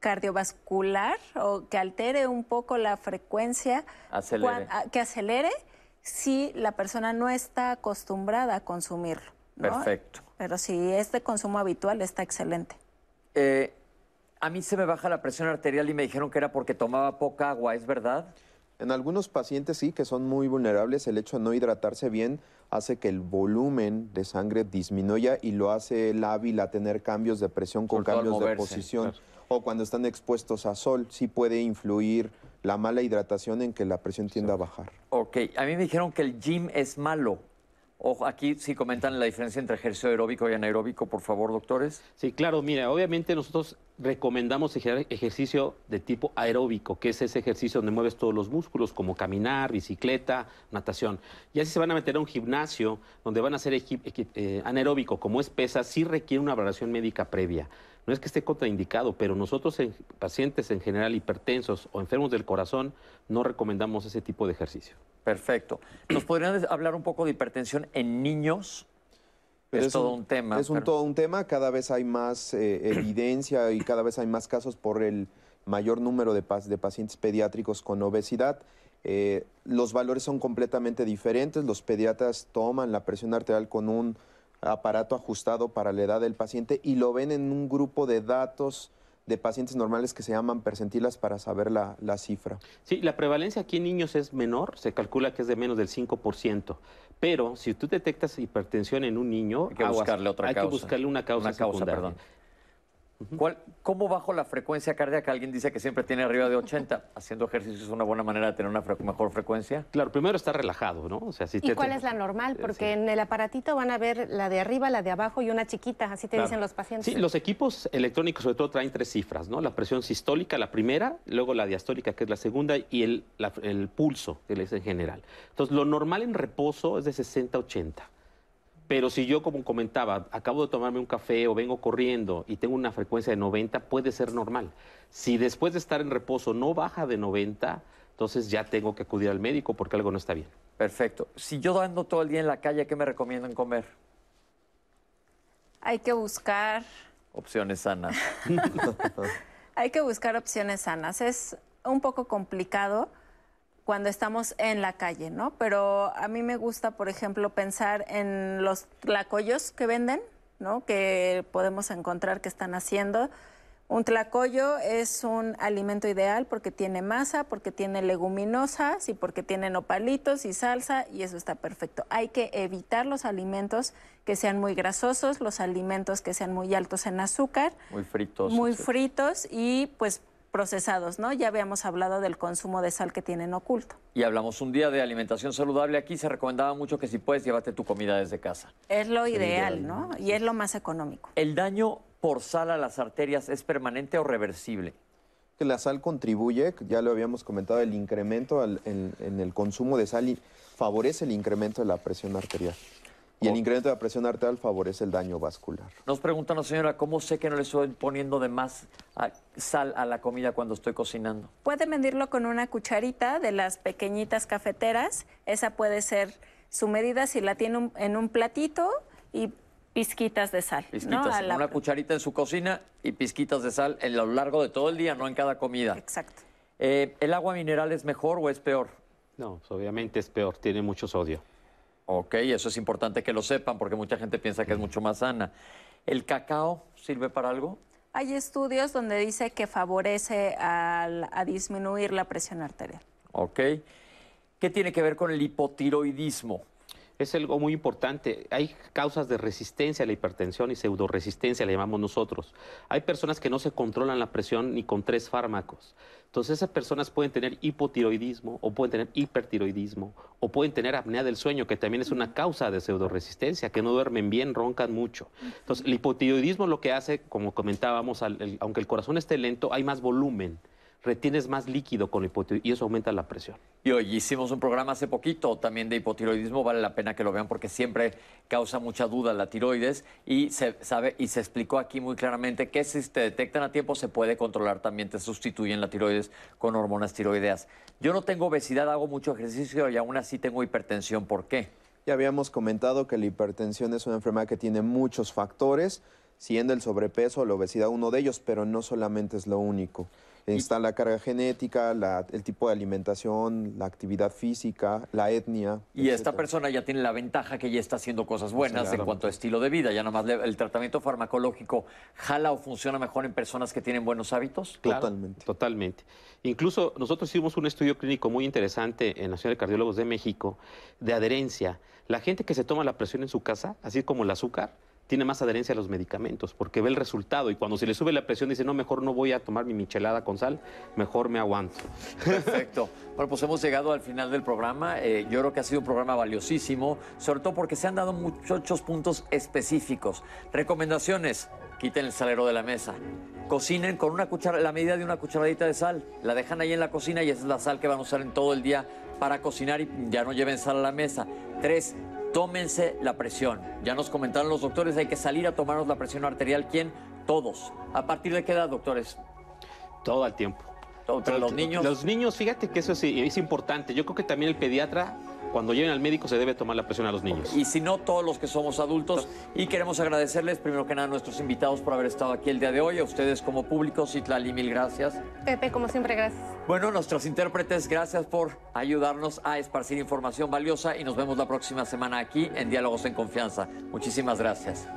cardiovascular o que altere un poco la frecuencia, Acelere. cuan- a- que acelere si la persona no está acostumbrada a consumirlo. ¿no? Perfecto. Pero si es de consumo habitual, está excelente. Eh, a mí se me baja la presión arterial y me dijeron que era porque tomaba poca agua, ¿es verdad? En algunos pacientes sí, que son muy vulnerables, el hecho de no hidratarse bien hace que el volumen de sangre disminuya y lo hace lábil a tener cambios de presión con cambios de posición. claro. O cuando están expuestos a sol, sí puede influir la mala hidratación en que la presión tiende a bajar. Ok, a mí me dijeron que el gym es malo. Ojo, aquí sí comentan la diferencia entre ejercicio aeróbico y anaeróbico, por favor, doctores. Sí, claro, mira, obviamente nosotros recomendamos ejer- ejercicio de tipo aeróbico, que es ese ejercicio donde mueves todos los músculos, como caminar, bicicleta, natación. Ya si se van a meter a un gimnasio donde van a hacer eh, anaeróbico, como es pesa, sí requiere una valoración médica previa. No es que esté contraindicado, pero nosotros en pacientes en general hipertensos o enfermos del corazón no recomendamos ese tipo de ejercicio. Perfecto. ¿Nos podrían hablar un poco de hipertensión en niños? Pero es, todo un, tema. Es un pero- todo un tema, cada vez hay más eh, evidencia y cada vez hay más casos por el mayor número de, de pacientes pediátricos con obesidad. Eh, los valores son completamente diferentes, los pediatras toman la presión arterial con un aparato ajustado para la edad del paciente y lo ven en un grupo de datos de pacientes normales que se llaman percentilas para saber la, la cifra. Sí, la prevalencia aquí en niños es menor, se calcula que es de menos del 5%. Pero si tú detectas hipertensión en un niño, Hay que buscarle otra hay causa. que buscarle una causa, Una causa, secundaria. perdón. ¿Cuál- ¿Cómo bajo la frecuencia cardíaca? Alguien dice que siempre tiene arriba de 80. ¿Haciendo ejercicio es una buena manera de tener una fre- mejor frecuencia? Claro, primero está relajado, ¿no? O sea, si ¿Y te- cuál es la normal? Sí. Porque en el aparatito van a ver la de arriba, la de abajo y una chiquita, así te Claro. dicen los pacientes. Sí, los equipos electrónicos sobre todo traen tres cifras, ¿no? La presión sistólica, la primera, luego la diastólica, que es la segunda, y el, la- el pulso, que es en general. Entonces, lo normal en reposo es de 60-80. Pero si yo, como comentaba, acabo de tomarme un café o vengo corriendo y tengo una frecuencia de 90, puede ser normal. Si después de estar en reposo no baja de 90, entonces ya tengo que acudir al médico porque algo no está bien. Perfecto. Si yo ando todo el día en la calle, ¿qué me recomiendan comer? Hay que buscar Opciones sanas. Hay que buscar opciones sanas. Es un poco complicado cuando estamos en la calle, ¿no? Pero a mí me gusta, por ejemplo, pensar en los tlacoyos que venden, ¿no? Que podemos encontrar que están haciendo Un tlacoyo es un alimento ideal porque tiene masa, porque tiene leguminosas y porque tiene nopalitos y salsa y eso está perfecto. Hay que evitar los alimentos que sean muy grasosos, los alimentos que sean muy altos en azúcar. Muy fritos. Muy fritos y pues procesados, ¿no? Ya habíamos hablado del consumo de sal que tienen oculto. Y hablamos un día de alimentación saludable. Aquí se recomendaba mucho que si puedes, llévate tu comida desde casa. Es lo ideal, ¿no? Y es lo más económico. El daño por sal a las arterias es permanente o reversible? Que la sal contribuye, ya lo habíamos comentado, el incremento en, el consumo de sal y favorece el incremento de la presión arterial. Y el incremento de la presión arterial favorece el daño vascular. Nos pregunta una señora, ¿cómo sé que no le estoy poniendo de más sal a la comida cuando estoy cocinando? Puede medirlo con una cucharita de las pequeñitas cafeteras. Esa puede ser su medida si la tiene en un platito y pizquitas de sal. Pizquitas, una cucharita en su cocina y pizquitas de sal a lo largo de todo el día, no en cada comida. Exacto. Eh, ¿El agua mineral es mejor o es peor? No, pues, obviamente es peor, tiene mucho sodio. Ok, eso es importante que lo sepan porque mucha gente piensa que es mucho más sana. ¿El cacao sirve para algo? Hay estudios donde dice que favorece a disminuir la presión arterial. Ok. ¿Qué tiene que ver con el hipotiroidismo? Es algo muy importante. Hay causas de resistencia a la hipertensión y pseudoresistencia, le llamamos nosotros. Hay personas que no se controlan la presión ni con tres fármacos. Entonces esas personas pueden tener hipotiroidismo o pueden tener hipertiroidismo o pueden tener apnea del sueño, que también es una causa de pseudoresistencia, que no duermen bien, roncan mucho. Entonces el hipotiroidismo lo que hace, como comentábamos, aunque el corazón esté lento, hay más volumen retienes más líquido con hipotiroidismo y eso aumenta la presión. Y hoy hicimos un programa hace poquito también de hipotiroidismo, vale la pena que lo vean porque siempre causa mucha duda la tiroides y se sabe y se explicó aquí muy claramente que si te detectan a tiempo se puede controlar también, te sustituyen la tiroides con hormonas tiroideas. Yo no tengo obesidad, hago mucho ejercicio y aún así tengo hipertensión, ¿por qué? Ya habíamos comentado que la hipertensión es una enfermedad que tiene muchos factores, siendo el sobrepeso o la obesidad uno de ellos, pero no solamente es lo único. Está la carga genética, el tipo de alimentación, la actividad física, la etnia. Y esta persona ya tiene la ventaja que ya está haciendo cosas buenas en cuanto a estilo de vida. Ya nada más el tratamiento farmacológico jala o funciona mejor en personas que tienen buenos hábitos. totalmente. Totalmente. Incluso nosotros hicimos un estudio clínico muy interesante en la Asociación de Cardiólogos de México de adherencia. La gente que se toma la presión en su casa, así como el azúcar, tiene más adherencia a los medicamentos, porque ve el resultado y cuando se le sube la presión dice, no, mejor no voy a tomar mi michelada con sal, mejor me aguanto. Perfecto. Bueno, pues hemos llegado al final del programa. Eh, yo creo que ha sido un programa valiosísimo, sobre todo porque se han dado muchos puntos específicos. Recomendaciones, quiten el salero de la mesa. Cocinen con una cuchara, la medida de una cucharadita de sal. La dejan ahí en la cocina y esa es la sal que van a usar en todo el día para cocinar y ya no lleven sal a la mesa. Tres, tómense la presión. Ya nos comentaron los doctores, hay que salir a tomarnos la presión arterial. ¿Quién? Todos. ¿A partir de qué edad, doctores? Todo el tiempo. Pero los niños. Los niños, fíjate que eso es, es importante. Yo creo que también el pediatra cuando lleguen al médico se debe tomar la presión a los niños. Y si no, todos los que somos adultos. Y queremos agradecerles, primero que nada, a nuestros invitados por haber estado aquí el día de hoy. A ustedes como público, Citlali, mil gracias. Pepe, como siempre, gracias. Bueno, nuestros intérpretes, gracias por ayudarnos a esparcir información valiosa y nos vemos la próxima semana aquí en Diálogos en Confianza. Muchísimas gracias.